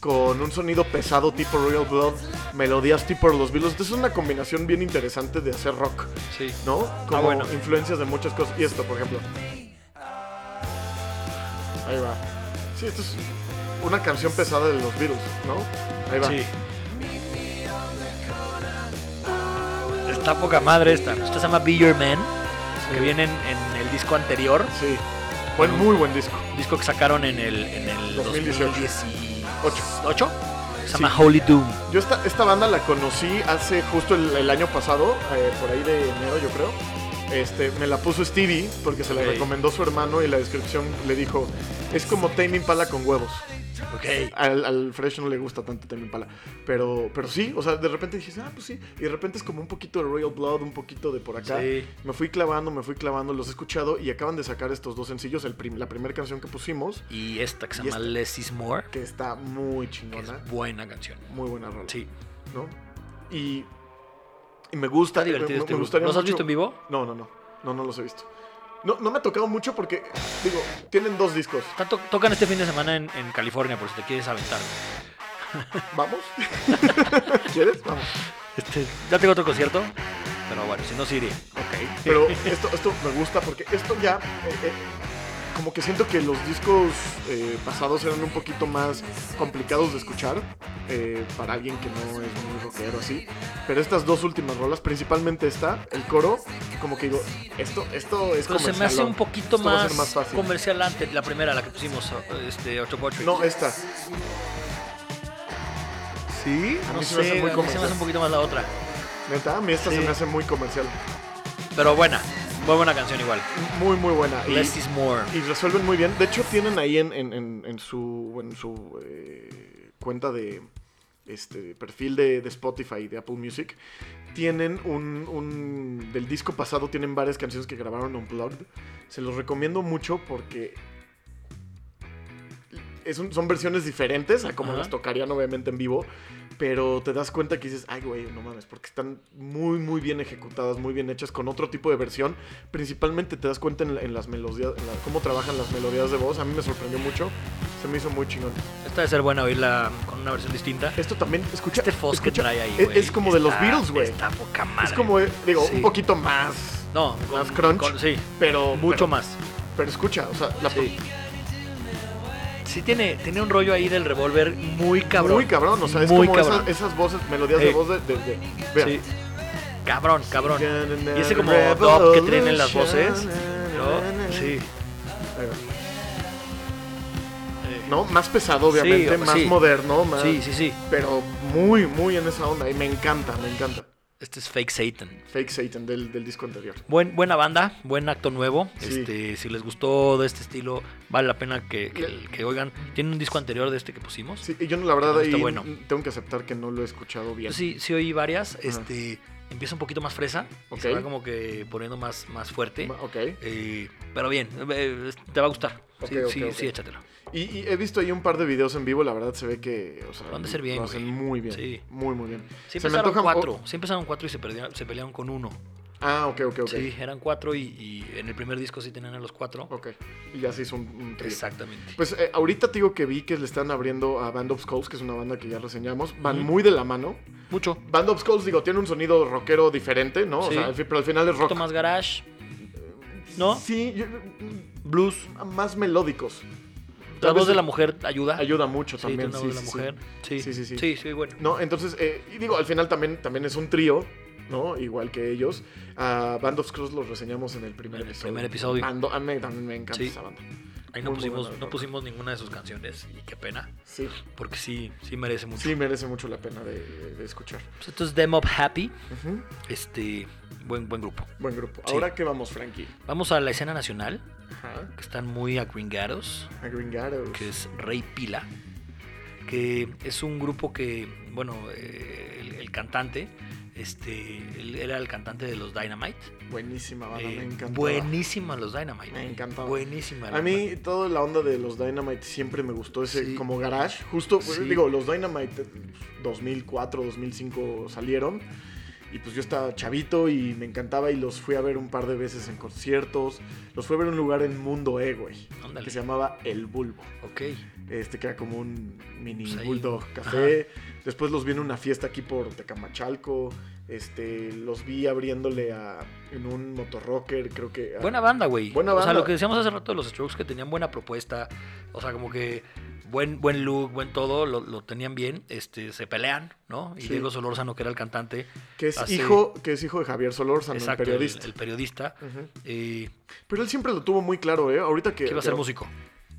Speaker 2: con un sonido pesado tipo Royal Blood, melodías tipo los Beatles. Entonces es una combinación bien interesante de hacer rock,
Speaker 1: Sí.
Speaker 2: ¿no? Como
Speaker 1: bueno.
Speaker 2: influencias de muchas cosas. Y esto, por ejemplo. Ahí va. Sí, esto es una canción pesada de los Beatles, ¿no? Ahí va.
Speaker 1: Sí. Está poca madre esta. Esta se llama Be Your Man. Que viene en, el disco anterior.
Speaker 2: Sí. Buen, muy buen disco.
Speaker 1: Disco que sacaron en el, en el
Speaker 2: 2018.
Speaker 1: 2018. Se llama Holy Doom.
Speaker 2: Yo esta, esta banda la conocí hace justo el, el año pasado, eh, por ahí de enero yo creo. Este, me la puso Stevie porque se la
Speaker 1: Ok.
Speaker 2: recomendó su hermano y la descripción le dijo, es como Tame Impala con huevos.
Speaker 1: Ok.
Speaker 2: Al, al Fresh no le gusta tanto Tame Impala. Pero, pero sí, o sea, de repente dices, ah, pues sí. Y de repente es como un poquito de Royal Blood, un poquito de por acá.
Speaker 1: Sí.
Speaker 2: Me fui clavando, me fui clavando, los he escuchado y acaban de sacar estos dos sencillos. El prim- la primera canción que pusimos,
Speaker 1: Y esta que se llama. Less is More.
Speaker 2: que está muy chingona.
Speaker 1: es buena canción.
Speaker 2: Muy buena rola.
Speaker 1: Sí.
Speaker 2: ¿no? Y, y me gusta.
Speaker 1: Está divertido
Speaker 2: me-
Speaker 1: este
Speaker 2: me
Speaker 1: grupo.
Speaker 2: gustaría
Speaker 1: ¿Los has visto en vivo?
Speaker 2: No, no, no. No, no los he visto. No, no me ha tocado mucho porque, digo, tienen dos discos.
Speaker 1: To- tocan este fin de semana en, en California, por si te quieres aventar.
Speaker 2: ¿Vamos? ¿Quieres? Vamos.
Speaker 1: Este, ya tengo otro concierto, pero bueno, si no, sí iré.
Speaker 2: Ok. Pero esto, esto me gusta porque esto ya. eh, eh, como que siento que los discos eh, pasados eran un poquito más complicados de escuchar eh, para alguien que no es muy rockero así. Pero estas dos últimas rolas, principalmente esta, el coro, como que digo, esto, esto es
Speaker 1: Pero se me hace un poquito más,
Speaker 2: ser más fácil.
Speaker 1: comercial antes, la primera, la que pusimos, este, 8 Poetry.
Speaker 2: No, esta. Sí, a
Speaker 1: no
Speaker 2: mí
Speaker 1: sé,
Speaker 2: se me hace muy
Speaker 1: a mí se me
Speaker 2: comercial.
Speaker 1: hace un poquito más la otra.
Speaker 2: Neta, a mí esta
Speaker 1: Sí.
Speaker 2: se me hace muy comercial.
Speaker 1: Pero buena, muy buena canción igual.
Speaker 2: Muy, muy buena. Y-
Speaker 1: Less is more.
Speaker 2: Y resuelven muy bien. De hecho, tienen ahí en, en- en- en su, en su eh, cuenta de este perfil de, de Spotify y de Apple Music. Tienen un, un- Del disco pasado tienen varias canciones que grabaron Unplugged. Se los recomiendo mucho porque. es un- son versiones diferentes a como
Speaker 1: Ajá.
Speaker 2: las tocarían obviamente en vivo. Pero te das cuenta que dices, ay, güey, no mames, porque están muy, muy bien ejecutadas, muy bien hechas, con otro tipo de versión. Principalmente te das cuenta en, en las melodías, en la- cómo trabajan las melodías de voz. A mí me sorprendió mucho, se me hizo muy chingón.
Speaker 1: Esta debe ser buena oírla con una versión distinta.
Speaker 2: Esto también, escucha.
Speaker 1: Este fuzz que trae ahí,
Speaker 2: es-
Speaker 1: güey.
Speaker 2: Es, como de los
Speaker 1: está-
Speaker 2: Beatles, güey.
Speaker 1: Está poca madre.
Speaker 2: Es como, eh, digo,
Speaker 1: Sí.
Speaker 2: un poquito más,
Speaker 1: No,
Speaker 2: más
Speaker 1: con-
Speaker 2: crunch.
Speaker 1: con- sí,
Speaker 2: pero
Speaker 1: mucho
Speaker 2: pero-
Speaker 1: más.
Speaker 2: Pero escucha, o sea, la
Speaker 1: Sí. Sí tiene, tiene un rollo ahí del revólver muy cabrón.
Speaker 2: muy cabrón, o sea, es
Speaker 1: Muy
Speaker 2: como
Speaker 1: cabrón.
Speaker 2: esas, esas voces, melodías
Speaker 1: Eh.
Speaker 2: de voz de, de, de- vean.
Speaker 1: Sí. Cabrón, cabrón. Y ese como dub que tienen las voces. ¿no? Sí. Eh,
Speaker 2: No, más pesado, obviamente,
Speaker 1: Sí,
Speaker 2: más
Speaker 1: sí.
Speaker 2: moderno, más,
Speaker 1: Sí, sí, sí.
Speaker 2: pero muy, muy en esa onda. Y me encanta, me encanta.
Speaker 1: Este es Fake Satan.
Speaker 2: Fake Satan del, del disco anterior.
Speaker 1: Buen, buena banda, buen acto nuevo.
Speaker 2: Sí.
Speaker 1: Este, si les gustó de este estilo, vale la pena que, que- que oigan. Tiene un disco anterior de este que pusimos.
Speaker 2: Sí, y yo la verdad ahí
Speaker 1: bueno.
Speaker 2: tengo que aceptar que no lo he escuchado bien.
Speaker 1: Yo sí, sí oí varias. Este, empieza un poquito más fresa. y
Speaker 2: Ok.
Speaker 1: se va como que poniendo más, más fuerte.
Speaker 2: Ma- Ok.
Speaker 1: Eh, pero bien, eh, te va a gustar. Sí, sí, sí, échatelo.
Speaker 2: Y, y he visto ahí un par de videos en vivo, la verdad se ve que, o sea,
Speaker 1: han de ser bien,
Speaker 2: lo hacen muy bien.
Speaker 1: Sí.
Speaker 2: Muy, muy bien.
Speaker 1: Sí
Speaker 2: Se
Speaker 1: empezaron cuatro. Sí empezaron cuatro y se, perdieron, se pelearon con uno.
Speaker 2: Ah, ok, ok, ok.
Speaker 1: Sí, eran cuatro y, y en el primer disco sí tenían a los cuatro.
Speaker 2: Ok. Y ya se hizo un, un trío.
Speaker 1: Exactamente.
Speaker 2: Pues eh, ahorita te digo que vi que le están abriendo a Band of Skulls, que es una banda que ya reseñamos. Van muy de la mano.
Speaker 1: Mucho.
Speaker 2: Band of Skulls, digo, tiene un sonido rockero diferente, ¿no? O
Speaker 1: Sí.
Speaker 2: sea, pero al final es
Speaker 1: Un
Speaker 2: rock.
Speaker 1: poquito más garage. ¿No?
Speaker 2: Sí, yo-
Speaker 1: Blues.
Speaker 2: más melódicos.
Speaker 1: La voz de la mujer ayuda.
Speaker 2: Ayuda mucho también. Sí,
Speaker 1: una voz de
Speaker 2: sí,
Speaker 1: la
Speaker 2: sí.
Speaker 1: mujer. Sí.
Speaker 2: Sí, sí, sí.
Speaker 1: Sí, sí, bueno.
Speaker 2: No, entonces, eh, y digo, al final también, también es un trío, ¿no? Igual que ellos. A Band of los reseñamos en el primer
Speaker 1: En el
Speaker 2: episodio.
Speaker 1: primer episodio.
Speaker 2: Bando- a mí también me encanta
Speaker 1: Sí.
Speaker 2: esa banda.
Speaker 1: Ahí no
Speaker 2: Muy,
Speaker 1: pusimos, no pusimos ninguna de sus canciones y qué pena,
Speaker 2: Sí,
Speaker 1: porque sí, sí merece mucho.
Speaker 2: sí merece mucho la pena de, de escuchar.
Speaker 1: Pues esto es Happy, este, buen, buen grupo.
Speaker 2: Buen grupo.
Speaker 1: Sí.
Speaker 2: Ahora que vamos, Frankie.
Speaker 1: Vamos a la escena nacional,
Speaker 2: Ajá.
Speaker 1: que están muy agringados,
Speaker 2: A Gringados.
Speaker 1: que es Rey Pila, que es un grupo que, bueno, eh, el, el cantante, este, él era el cantante de los Dynamite.
Speaker 2: Buenísima banda,
Speaker 1: Eh,
Speaker 2: me encanta.
Speaker 1: buenísima los Dynamite.
Speaker 2: Me encantaba.
Speaker 1: Buenísima.
Speaker 2: A mí
Speaker 1: banda.
Speaker 2: toda la onda de los Dynamite siempre me gustó ese
Speaker 1: Sí.
Speaker 2: como garage. Justo, pues,
Speaker 1: Sí.
Speaker 2: digo, los Dynamite eh, 2004, 2005 salieron. Y pues yo estaba chavito y me encantaba y los fui a ver un par de veces en conciertos. Los fui a ver en un lugar en Mundo E, güey. Que se llamaba El Bulbo.
Speaker 1: Ok.
Speaker 2: Este que era como un mini
Speaker 1: Pues
Speaker 2: bulldog café. Después los vi en una fiesta aquí por Tecamachalco. Este, los vi abriéndole a, en un motorrocker, creo que. a-
Speaker 1: Buena banda, güey.
Speaker 2: Buena
Speaker 1: O sea,
Speaker 2: banda.
Speaker 1: lo que decíamos hace rato de los Strokes, que tenían buena propuesta. O sea, como que buen, buen look, buen todo, lo, lo tenían bien. Este, se pelean, ¿no? Y
Speaker 2: Sí.
Speaker 1: Diego Solórzano, que era el cantante.
Speaker 2: que es
Speaker 1: hace-
Speaker 2: hijo, que es hijo de Javier Solórzano, el periodista.
Speaker 1: el periodista. Eh,
Speaker 2: Pero él siempre lo tuvo muy claro, ¿eh? Ahorita que.
Speaker 1: que iba a ser músico.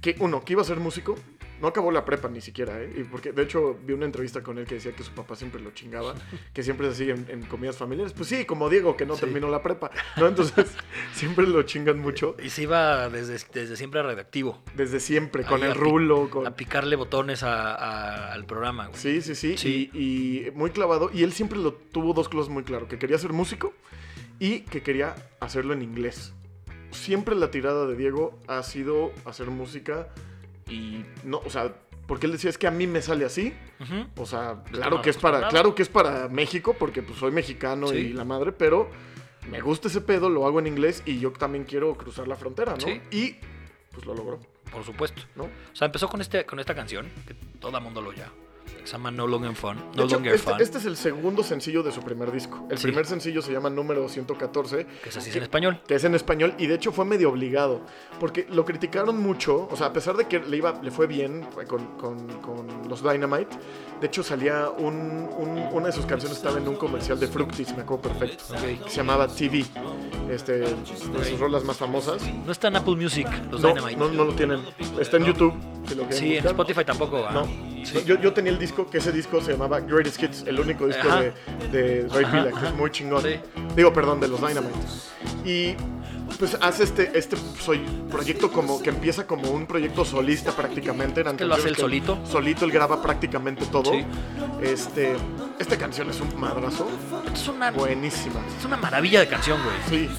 Speaker 2: que uno, que iba a ser músico. No acabó la prepa ni siquiera, ¿eh? Y porque, de hecho, vi una entrevista con él que decía que su papá siempre lo chingaba, que siempre es así en, en comidas familiares. Pues sí, como Diego, que no
Speaker 1: Sí.
Speaker 2: terminó la prepa, ¿no? Entonces, siempre lo chingan mucho.
Speaker 1: Y se iba desde, desde siempre a redactivo.
Speaker 2: Desde siempre, con el rulo, con...
Speaker 1: A picarle botones a- a- al programa, güey.
Speaker 2: Sí, sí, sí,
Speaker 1: Sí.
Speaker 2: Y, y muy clavado. Y él siempre lo tuvo dos cosas muy claro, que quería ser músico y que quería hacerlo en inglés. Siempre la tirada de Diego ha sido hacer música y no, o sea, porque él decía es que a mí me sale así, o sea,
Speaker 1: Está
Speaker 2: claro que es para,
Speaker 1: acostumbrado.
Speaker 2: claro que es para México, porque pues soy mexicano
Speaker 1: Sí.
Speaker 2: y la madre, pero me gusta ese pedo, lo hago en inglés y yo también quiero cruzar la frontera, ¿no?
Speaker 1: Sí.
Speaker 2: Y pues lo logró,
Speaker 1: Por supuesto.
Speaker 2: ¿no?
Speaker 1: O sea, empezó con, este, con esta canción, que todo el mundo lo ya. Que se llama No Longer Fun. No
Speaker 2: hecho,
Speaker 1: Longer
Speaker 2: este,
Speaker 1: Fun.
Speaker 2: este es el segundo sencillo de su primer disco. El
Speaker 1: Sí.
Speaker 2: primer sencillo se llama Número 114,
Speaker 1: Que es así en español.
Speaker 2: que es en español y de hecho fue medio obligado, porque lo criticaron mucho, o sea, a pesar de que le, iba, le fue bien con, con- con los Dynamite, de hecho salía un, un- una de sus canciones estaba en un comercial de Fructis, me acuerdo perfecto,
Speaker 1: Ok.
Speaker 2: que se llamaba TV, este, de sus rolas más famosas.
Speaker 1: No está en Apple Music, los
Speaker 2: No,
Speaker 1: Dynamite.
Speaker 2: no, no lo tienen, está en YouTube. si lo
Speaker 1: sí, en
Speaker 2: buscar.
Speaker 1: Spotify tampoco. ah.
Speaker 2: No.
Speaker 1: Sí.
Speaker 2: Yo, yo tenía el disco, que ese disco se llamaba Greatest Hits, el único disco
Speaker 1: Ajá.
Speaker 2: de, de Ray Pila, que es muy chingón.
Speaker 1: Sí.
Speaker 2: Digo, perdón, de los Dynamite. Y pues hace este, este soy, proyecto como que empieza como un proyecto solista prácticamente. Eran
Speaker 1: que lo hace él solito.
Speaker 2: Solito, él graba prácticamente todo.
Speaker 1: Sí.
Speaker 2: Este, esta canción es un madrazo.
Speaker 1: Es una,
Speaker 2: Buenísima.
Speaker 1: es una maravilla de canción, güey.
Speaker 2: Sí,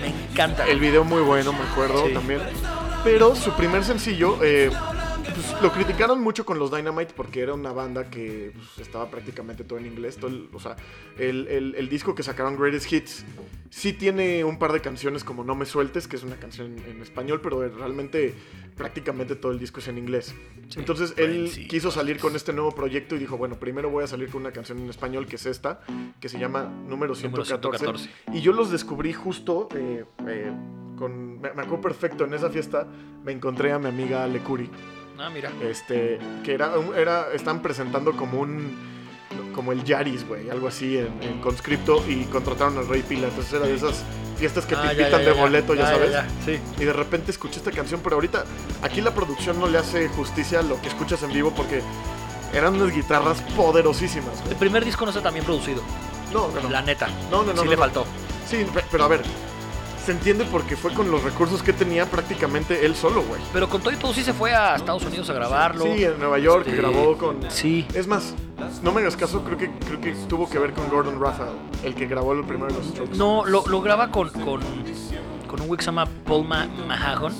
Speaker 1: Me encanta.
Speaker 2: El video muy bueno, me acuerdo
Speaker 1: Sí.
Speaker 2: también. Pero su primer sencillo, eh, pues, lo criticaron mucho con los Dynamite porque era una banda que pues, estaba prácticamente todo en inglés. todo el- o sea, el, el- el disco que sacaron Greatest Hits sí tiene un par de canciones como No Me Sueltes, que es una canción en, español, pero realmente prácticamente todo el disco es en inglés.
Speaker 1: Sí.
Speaker 2: Entonces él
Speaker 1: Bueno, sí.
Speaker 2: quiso salir con este nuevo proyecto y dijo, bueno, primero voy a salir con una canción en español que es esta, que se llama Número
Speaker 1: Número
Speaker 2: 114.
Speaker 1: 114.
Speaker 2: Y yo los descubrí justo eh, eh, con. Me, me acuerdo perfecto, en esa fiesta me encontré a mi amiga Ale Curi.
Speaker 1: Ah, mira.
Speaker 2: Este. Que era. era estaban presentando como un. Como el Yaris, güey, algo así en, en conscripto y contrataron al Rey Pila. Entonces era de esas fiestas que
Speaker 1: Ah,
Speaker 2: te invitan de
Speaker 1: ya,
Speaker 2: boleto, ya, sabes.
Speaker 1: Sí.
Speaker 2: Y de repente escuché esta canción, pero ahorita aquí la producción no le hace justicia a lo que escuchas en vivo porque eran unas guitarras poderosísimas.
Speaker 1: El primer disco no está tan bien producido.
Speaker 2: No, no, no.
Speaker 1: La neta.
Speaker 2: No, no, no,
Speaker 1: Sí
Speaker 2: no,
Speaker 1: le
Speaker 2: no.
Speaker 1: faltó.
Speaker 2: Sí, pe- pero a ver, se entiende porque fue con los recursos que tenía prácticamente él solo, güey.
Speaker 1: Pero con todo y todo sí se fue a Estados Unidos a grabarlo.
Speaker 2: Sí, en Nueva York
Speaker 1: Este,
Speaker 2: grabó con...
Speaker 1: Sí.
Speaker 2: Es más, no me hagas caso, creo que, creo que tuvo que ver con Gordon Raphael, el que grabó el primero de los Strokes.
Speaker 1: No, lo, lo graba con, con, con un güey que se llama Paul Ma- Mahon.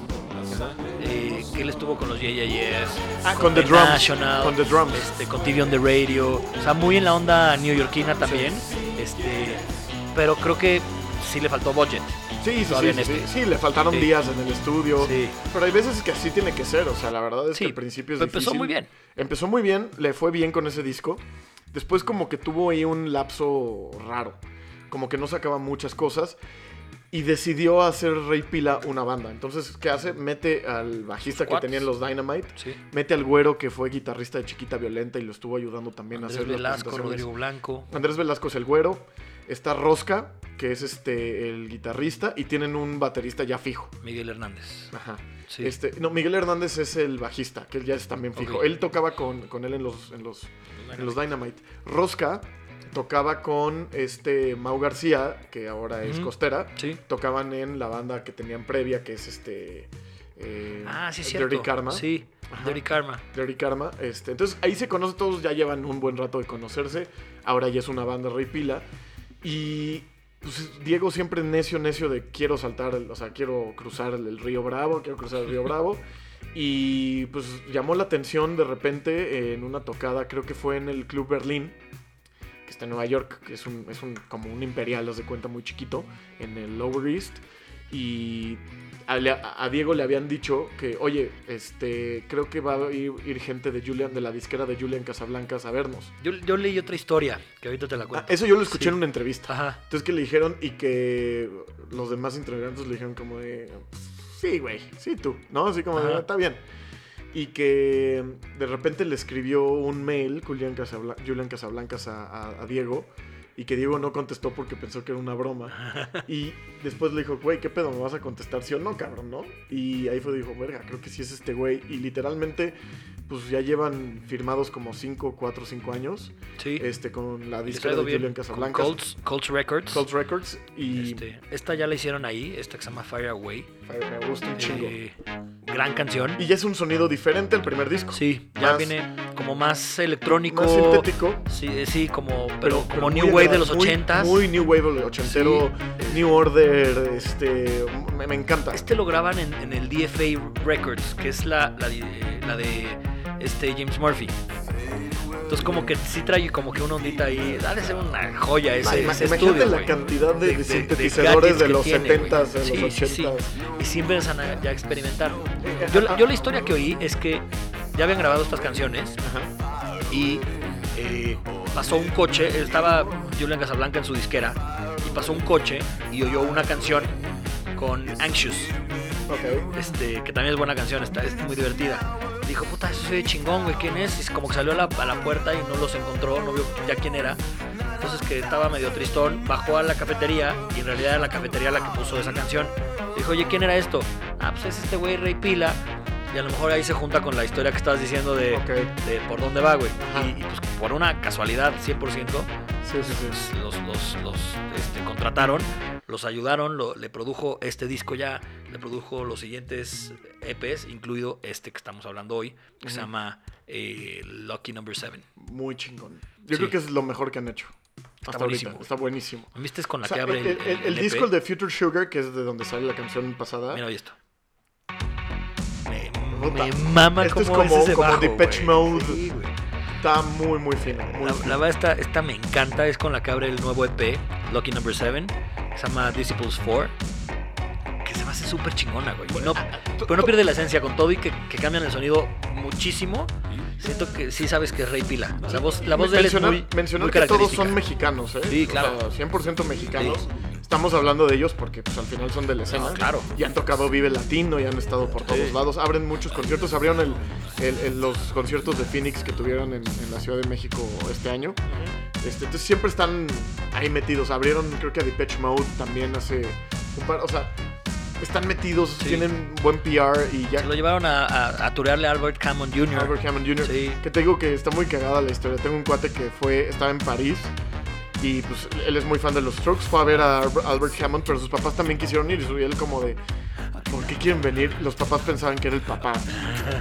Speaker 1: eh, que él estuvo con los Yeah Yeah Yeahs,
Speaker 2: Ah, con The Drums,
Speaker 1: National,
Speaker 2: con The Drums.
Speaker 1: este, con TV on the Radio, o sea, muy en la onda neoyorquina también, este, pero creo que sí le faltó budget.
Speaker 2: Sí, sí, sí,
Speaker 1: este.
Speaker 2: sí, le faltaron
Speaker 1: Sí.
Speaker 2: días en el estudio.
Speaker 1: Sí.
Speaker 2: Pero hay veces que así tiene que ser, o sea, la verdad es que al principio es
Speaker 1: pero empezó
Speaker 2: difícil.
Speaker 1: muy bien.
Speaker 2: Empezó muy bien, le fue bien con ese disco. Después como que tuvo ahí un lapso raro, como que no sacaba muchas cosas y decidió hacer Rey Pila una banda. Entonces, ¿qué hace? Mete al bajista que tenían los Dynamite,
Speaker 1: Sí.
Speaker 2: mete al güero que fue guitarrista de Chiquita Violenta y lo estuvo ayudando también a
Speaker 1: Andrés
Speaker 2: hacer las
Speaker 1: Velasco. Rodrigo Blanco.
Speaker 2: Andrés Velasco es el güero, está Rosca, que es este el guitarrista y tienen un baterista ya fijo.
Speaker 1: Miguel Hernández.
Speaker 2: Ajá.
Speaker 1: Sí.
Speaker 2: Este, no, Miguel Hernández es el bajista, que él ya es también fijo. Él tocaba con, con él en los, en los, en los Dynamite. Rosca tocaba con este Mau García, que ahora es costera.
Speaker 1: Sí.
Speaker 2: Tocaban en la banda que tenían previa, que es este. eh,
Speaker 1: Ah, sí, es cierto.
Speaker 2: Dirty Karma.
Speaker 1: Sí,
Speaker 2: Ajá.
Speaker 1: Dirty Karma.
Speaker 2: Dirty Karma. Este, entonces ahí se conocen todos, ya llevan un buen rato de conocerse. Ahora ya es una banda Rey Pila. Y pues, Diego siempre necio, necio de quiero saltar, el- o sea, quiero cruzar el, el río Bravo, quiero cruzar el río Bravo. Y pues llamó la atención de repente en una tocada, creo que fue en el Club Berlín, que está en Nueva York, que es, un, es un, como un imperial, haz de cuenta, muy chiquito, en el Lower East. Y a, Diego le habían dicho que, oye, este, creo que va a ir, ir gente de Julian, de la disquera de Julian Casablancas a vernos.
Speaker 1: Yo, yo leí otra historia, que ahorita te la
Speaker 2: Ah,
Speaker 1: cuento.
Speaker 2: eso yo lo escuché
Speaker 1: Sí.
Speaker 2: en una entrevista.
Speaker 1: Ajá.
Speaker 2: Entonces que le dijeron y que los demás integrantes le dijeron como de, sí, güey, sí tú, ¿no? Así como de, está bien. Y que de repente le escribió un mail Julian, Casabla- Julian Casablancas a, a- a Diego y que Diego no contestó porque pensó que era una broma. Y después le dijo, güey, ¿qué pedo? ¿Me vas a contestar sí o no, cabrón, no? Y ahí fue, dijo, verga, creo que sí es este güey. Y literalmente, pues ya llevan firmados como 5, 4, 5 años
Speaker 1: Sí.
Speaker 2: este, con la disquera de
Speaker 1: bien
Speaker 2: Julian
Speaker 1: con
Speaker 2: Casablancas.
Speaker 1: Colts, Colts Records.
Speaker 2: Colts Records y
Speaker 1: Este, esta ya la hicieron ahí, esta que se llama Fire Away.
Speaker 2: Me gusta un chingo.
Speaker 1: Eh, gran canción.
Speaker 2: Y ya es un sonido diferente al primer disco.
Speaker 1: Sí, ya
Speaker 2: Más-
Speaker 1: viene como más electrónico.
Speaker 2: Más sintético.
Speaker 1: Sí, eh, sí, como, pero, como
Speaker 2: pero
Speaker 1: New Wave de los
Speaker 2: muy-
Speaker 1: ochentas.
Speaker 2: Muy, New Wave ochentero, New Order, este, me, me encanta.
Speaker 1: Este lo graban en, en el DFA Records, que es la, la, de- la de este James Murphy. Entonces como que sí trae como que una ondita ahí, ha de ser una joya ese,
Speaker 2: Ima-
Speaker 1: ese
Speaker 2: Imagínate
Speaker 1: estudio,
Speaker 2: la
Speaker 1: güey.
Speaker 2: cantidad de,
Speaker 1: de- de-
Speaker 2: sintetizadores de,
Speaker 1: que
Speaker 2: los
Speaker 1: tiene,
Speaker 2: 70s,
Speaker 1: güey.
Speaker 2: de los
Speaker 1: Sí,
Speaker 2: 80s.
Speaker 1: sí, sí. Y sí empiezan a, ya experimentar. Yo, la- yo la historia que oí es que ya habían grabado estas canciones
Speaker 2: Ajá.
Speaker 1: y eh, pasó un coche, estaba Julian Casablanca en su disquera y pasó un coche y oyó una canción con Anxious,
Speaker 2: Ok.
Speaker 1: este, que también es buena canción, está, es muy divertida. Dijo, puta, eso se ve chingón, güey, ¿quién es? Y como que salió a la, a la puerta y no los encontró, no vio ya quién era. Entonces que estaba medio tristón, bajó a la cafetería y en realidad era la cafetería la que puso esa canción. Dijo, oye, ¿quién era esto? Ah, pues es este güey Rey Pila. Y a lo mejor ahí se junta con la historia que estabas diciendo de,
Speaker 2: Ok.
Speaker 1: de por dónde va, güey. Y, y, pues por una casualidad, 100%,
Speaker 2: Sí, sí, sí.
Speaker 1: pues, los, los, los, este, contrataron, los ayudaron, lo- le produjo este disco ya, le produjo los siguientes EPs, incluido este que estamos hablando hoy, que se llama eh, Lucky Number 7.
Speaker 2: Muy chingón. Yo
Speaker 1: Sí.
Speaker 2: creo que es lo mejor que han hecho. Hasta
Speaker 1: buenísimo,
Speaker 2: ahorita. Está buenísimo.
Speaker 1: ¿Viste es con la
Speaker 2: O sea,
Speaker 1: que abre
Speaker 2: el,
Speaker 1: el,
Speaker 2: el- el
Speaker 1: EP?
Speaker 2: disco el de Future Sugar, que es de donde sale la canción pasada.
Speaker 1: Mira, oye esto. Me, me mama
Speaker 2: este es
Speaker 1: cómo
Speaker 2: como-
Speaker 1: ese
Speaker 2: como
Speaker 1: bajo,
Speaker 2: Depeche. Mode.
Speaker 1: Sí.
Speaker 2: Está muy, muy fino. Muy
Speaker 1: La,
Speaker 2: fino.
Speaker 1: la verdad, esta, esta me encanta. Es con la que abre el nuevo EP, Lucky Number 7. Que Se llama Disciples 4. Que se me hace súper chingona, güey. Y no, pero no pierde la esencia con todo y que, que cambian el sonido muchísimo. Siento que sí sabes que es Rey Pila. La voz, la voz de él es muy,
Speaker 2: mencionar
Speaker 1: muy
Speaker 2: que todos
Speaker 1: característica.
Speaker 2: son mexicanos, ¿eh?
Speaker 1: Sí,
Speaker 2: O
Speaker 1: claro.
Speaker 2: sea, 100% mexicanos. Estamos hablando de ellos porque pues, al final son de la escena.
Speaker 1: No, claro.
Speaker 2: Y han tocado Vive Latino y han estado por todos
Speaker 1: Sí.
Speaker 2: lados. Abren muchos conciertos. Abrieron el, el- el- los conciertos de Phoenix que tuvieron en, en la Ciudad de México este año. Este, entonces siempre están ahí metidos. Abrieron, creo que a Depeche Mode también hace un par. O sea, están metidos,
Speaker 1: Sí.
Speaker 2: tienen buen PR y ya.
Speaker 1: Se lo llevaron a, a, a turearle a Albert Hammond Jr.
Speaker 2: Albert Hammond Jr.
Speaker 1: Sí.
Speaker 2: Que te digo que está muy cagada la historia. Tengo un cuate que fue, estaba en París y pues él es muy fan de los Strokes. Fue a ver a Albert Hammond, pero sus papás también quisieron ir. Y él como de, ¿por qué quieren venir? Los papás pensaban que era el papá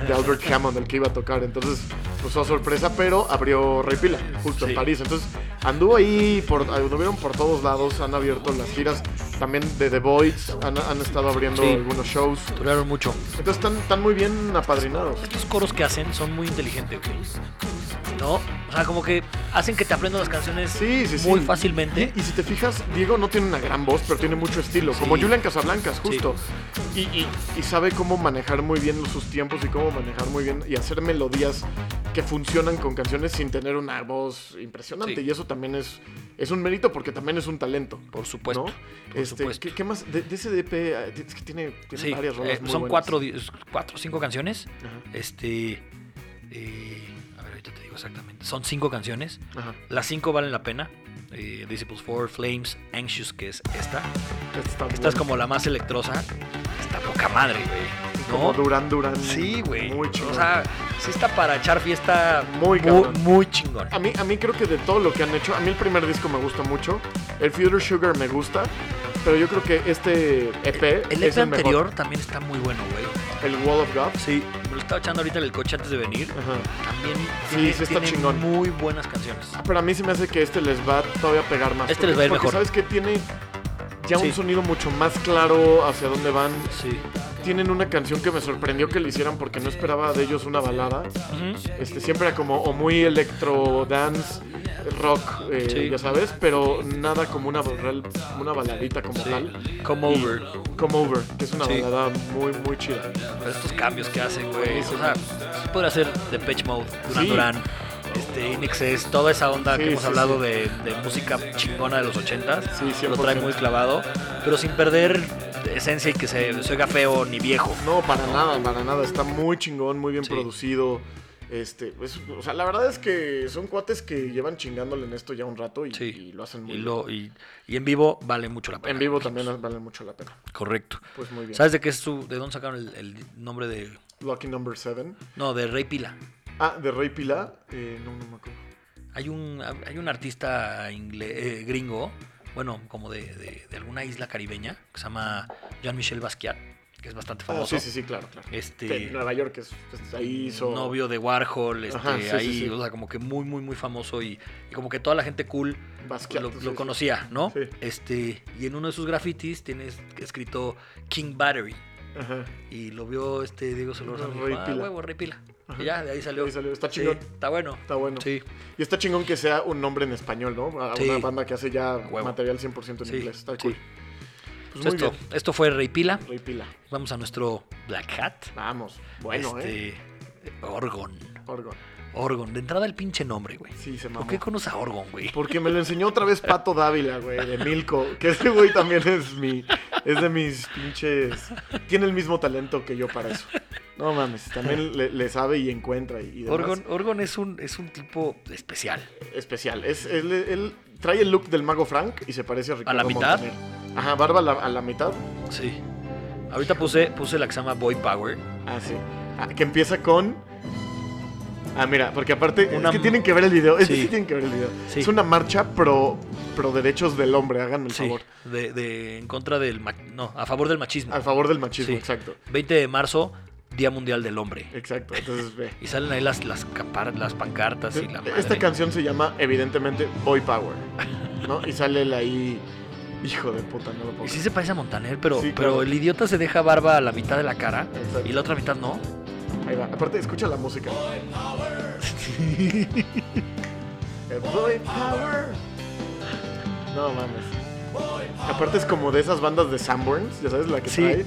Speaker 2: de Albert Hammond el que iba a tocar. Entonces, pues fue sorpresa, pero abrió Rey Pila, justo
Speaker 1: Sí.
Speaker 2: en París. Entonces, anduvo ahí, por, anduvieron por todos lados, han abierto las giras. También de The Voids han, han estado abriendo
Speaker 1: Sí.
Speaker 2: algunos shows.
Speaker 1: Turearon mucho.
Speaker 2: Entonces, están, están muy bien apadrinados.
Speaker 1: Estos coros que hacen son muy inteligentes, güey. ¿No? O sea, como que hacen que te aprendas las canciones
Speaker 2: Sí, sí, sí.
Speaker 1: muy fácilmente.
Speaker 2: Y, y si te fijas, Diego no tiene una gran voz, pero tiene mucho estilo. Como. Julian Casablancas, justo. Y, y- y sabe cómo manejar muy bien sus tiempos y cómo manejar muy bien y hacer melodías que funcionan con canciones sin tener una voz impresionante. Y eso también es, es un mérito porque también es un talento.
Speaker 1: Por supuesto.
Speaker 2: ¿no?
Speaker 1: por
Speaker 2: Este,
Speaker 1: supuesto.
Speaker 2: ¿qué, qué más? De, de ese DP, eh, es que tiene, tiene varias rolas
Speaker 1: eh,
Speaker 2: muy
Speaker 1: son
Speaker 2: buenas.
Speaker 1: cuatro, o cinco canciones.
Speaker 2: Ajá,
Speaker 1: Este. eh, ahorita te digo exactamente. Son cinco canciones.
Speaker 2: ajá.
Speaker 1: Las cinco valen la pena. Eh, Disciples 4, Flames, Anxious, que es esta.
Speaker 2: Esta,
Speaker 1: Esta es como la más electrosa. Está poca madre, güey.
Speaker 2: Como
Speaker 1: ¿No?
Speaker 2: Duran Duran.
Speaker 1: Sí, güey.
Speaker 2: Muy chingón.
Speaker 1: O sea, sí está para echar fiesta
Speaker 2: Muy
Speaker 1: muy, muy chingón.
Speaker 2: A mí, a mí creo que de todo lo que han hecho, a mí el primer disco me gusta mucho, el Future Sugar me gusta, pero yo creo que este EP
Speaker 1: El
Speaker 2: es
Speaker 1: EP
Speaker 2: el
Speaker 1: anterior
Speaker 2: mejor.
Speaker 1: también está muy bueno, güey.
Speaker 2: El Wall of God.
Speaker 1: Sí. Estaba echando ahorita en el coche antes de venir.
Speaker 2: Ajá.
Speaker 1: También
Speaker 2: Sí,
Speaker 1: tiene,
Speaker 2: sí está
Speaker 1: tiene
Speaker 2: chingón.
Speaker 1: muy buenas canciones.
Speaker 2: Pero a mí se me hace que este les va todavía a pegar más.
Speaker 1: Este
Speaker 2: porque-
Speaker 1: les va a ir
Speaker 2: porque
Speaker 1: mejor.
Speaker 2: sabes que tiene ya
Speaker 1: Sí.
Speaker 2: un sonido mucho más claro hacia dónde van.
Speaker 1: Sí.
Speaker 2: Tienen una canción que me sorprendió que le hicieran porque no esperaba de ellos una balada. Este, siempre era como o muy electro dance, rock, eh,
Speaker 1: Sí.
Speaker 2: ya sabes, pero nada como una, una baladita como
Speaker 1: Sí.
Speaker 2: tal.
Speaker 1: Come
Speaker 2: Y-
Speaker 1: Over.
Speaker 2: Come Over, que es una
Speaker 1: Sí.
Speaker 2: balada muy, muy chida.
Speaker 1: Pero estos cambios que hacen, güey. O sea, podría ser The Pitch Mode, Duran. Duran, este, Inexcess, toda esa onda
Speaker 2: Sí,
Speaker 1: que hemos
Speaker 2: sí,
Speaker 1: hablado
Speaker 2: sí.
Speaker 1: de, de música chingona de los 80s.
Speaker 2: Sí,
Speaker 1: lo trae
Speaker 2: 100%.
Speaker 1: muy clavado, pero sin perder esencia y que se, se oiga feo ni viejo.
Speaker 2: No, para nada, para nada. Está muy chingón, muy bien producido. Este, es- o sea, la verdad es que son cuates que llevan chingándole en esto ya un rato y,
Speaker 1: Sí.
Speaker 2: y lo hacen muy
Speaker 1: Y,
Speaker 2: bien.
Speaker 1: y, y en vivo vale mucho la pena.
Speaker 2: En vivo también vale mucho la pena.
Speaker 1: Correcto.
Speaker 2: Pues muy bien.
Speaker 1: ¿Sabes de qué es su, de dónde sacaron el, el nombre de,
Speaker 2: Lucky Number 7.
Speaker 1: no, de Rey Pila?
Speaker 2: Ah, de Rey Pila. Eh, no, no me acuerdo.
Speaker 1: Hay un, hay un artista ingle- eh, gringo, bueno, como de, de- de alguna isla caribeña, que se llama Jean-Michel Basquiat, que es bastante
Speaker 2: Ah,
Speaker 1: famoso.
Speaker 2: sí, sí, sí, claro, claro.
Speaker 1: Este,
Speaker 2: Que en Nueva York es, pues, ahí hizo.
Speaker 1: novio de Warhol, este,
Speaker 2: Ajá, sí, sí,
Speaker 1: ahí,
Speaker 2: sí.
Speaker 1: o sea, como que muy, muy, muy famoso y, y como que toda la gente cool
Speaker 2: Basquiat,
Speaker 1: lo, conocía, ¿no?
Speaker 2: Sí.
Speaker 1: Este, y en uno de sus grafitis tienes escrito King Battery.
Speaker 2: Ajá.
Speaker 1: Y lo vio este Diego Solórzano. ah, huevo, Rey Pila.
Speaker 2: Ajá.
Speaker 1: Y ya, de ahí salió.
Speaker 2: Ahí salió. Está
Speaker 1: Sí,
Speaker 2: chingón.
Speaker 1: está bueno.
Speaker 2: Está bueno.
Speaker 1: Sí.
Speaker 2: Y está chingón que sea un nombre en español, ¿no? A
Speaker 1: Sí.
Speaker 2: una banda que hace ya
Speaker 1: Huevo.
Speaker 2: material 100% en
Speaker 1: Sí,
Speaker 2: inglés. Está cool. Pues muy
Speaker 1: esto,
Speaker 2: bien.
Speaker 1: esto fue Rey Pila.
Speaker 2: Rey Pila.
Speaker 1: Vamos a nuestro Black Hat.
Speaker 2: Vamos. Bueno, ¿eh?
Speaker 1: este, Orgon.
Speaker 2: Orgon.
Speaker 1: Orgon. De entrada el pinche nombre, güey.
Speaker 2: Sí, se
Speaker 1: ¿Por
Speaker 2: mamó.
Speaker 1: qué conoces a Orgon, güey?
Speaker 2: Porque me lo enseñó otra vez Pato Dávila, güey, de Milko. Que ese güey también es mi. Es de mis pinches. Tiene el mismo talento que yo para eso. No mames, también le, le sabe y encuentra y, y.
Speaker 1: Orgon, Orgon es un, es un tipo especial.
Speaker 2: Especial. Es, él, él trae el look del mago Frank y se parece a Ricardo
Speaker 1: la mitad?
Speaker 2: Montaner. Ajá, barba a la, a la mitad.
Speaker 1: Sí. Ahorita puse, puse la que se llama Boy Power.
Speaker 2: Ah, sí. Ah, que empieza con. Ah, mira, porque aparte.
Speaker 1: Una
Speaker 2: es que tienen que ver el video. Es que
Speaker 1: Sí.
Speaker 2: sí tienen que ver el video.
Speaker 1: Sí.
Speaker 2: Es una marcha pro, pro derechos del hombre, háganme el
Speaker 1: Sí.
Speaker 2: favor.
Speaker 1: De, de- en contra del. ma- No, a favor del machismo.
Speaker 2: Al favor del machismo,
Speaker 1: Sí.
Speaker 2: exacto.
Speaker 1: 20 de marzo, Día Mundial del Hombre.
Speaker 2: Exacto. Entonces ve.
Speaker 1: Y salen ahí las, las, capar- las pancartas y la madre.
Speaker 2: Esta canción se llama, evidentemente, Boy Power. ¿No? Y sale él ahí. Hijo de puta, no lo puedo
Speaker 1: Y sí se parece a Montaner, pero,
Speaker 2: Sí,
Speaker 1: pero
Speaker 2: claro.
Speaker 1: el idiota se deja barba a la mitad de la cara
Speaker 2: Exacto.
Speaker 1: y la otra mitad no.
Speaker 2: Ahí va. Aparte, escucha la música. El Boy Power. No mames. Aparte es como de esas bandas de Sanborns, ya sabes la que
Speaker 1: Sí.
Speaker 2: trae.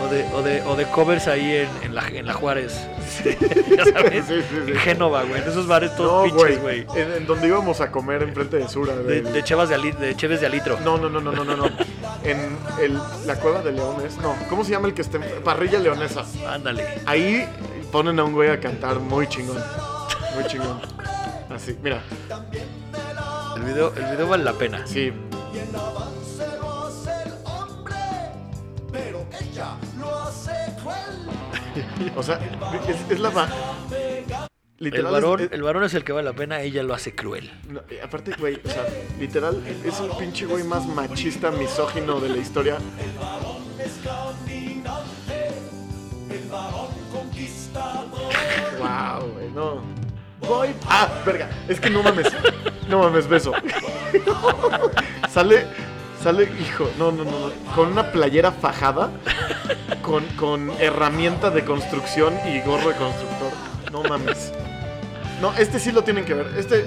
Speaker 1: O de, o de, o de covers ahí en, en la, en la Juárez. ya sabes.
Speaker 2: Sí, sí, sí.
Speaker 1: En Génova, güey. En esos bares todos
Speaker 2: No,
Speaker 1: pinches,
Speaker 2: güey. En, en donde íbamos a comer enfrente de Sura.
Speaker 1: De, de, chevas de, ali- de cheves de alitro.
Speaker 2: No, no, no, no, no, no, no. En el, la cueva de leones. No, ¿cómo se llama el que está en Parrilla Leonesa?
Speaker 1: Ándale.
Speaker 2: Ahí ponen a un güey a cantar muy chingón. Muy chingón. Así, mira.
Speaker 1: El video, el video vale la pena.
Speaker 2: Sí. O sea, es, es la
Speaker 1: El
Speaker 2: Literal. es-
Speaker 1: varón,
Speaker 2: es-
Speaker 1: el varón es el que vale la pena, ella lo hace cruel.
Speaker 2: no, aparte, güey, o sea, literal, es el pinche güey más machista, misógino de la historia. Wow, güey, no. Voy. Ah, verga. Es que no mames. No mames, beso. sale, sale, hijo, no, no, no, no. Con una playera fajada, con, con herramienta de construcción y gorro de constructor. No mames. No, este sí lo tienen que ver. Este,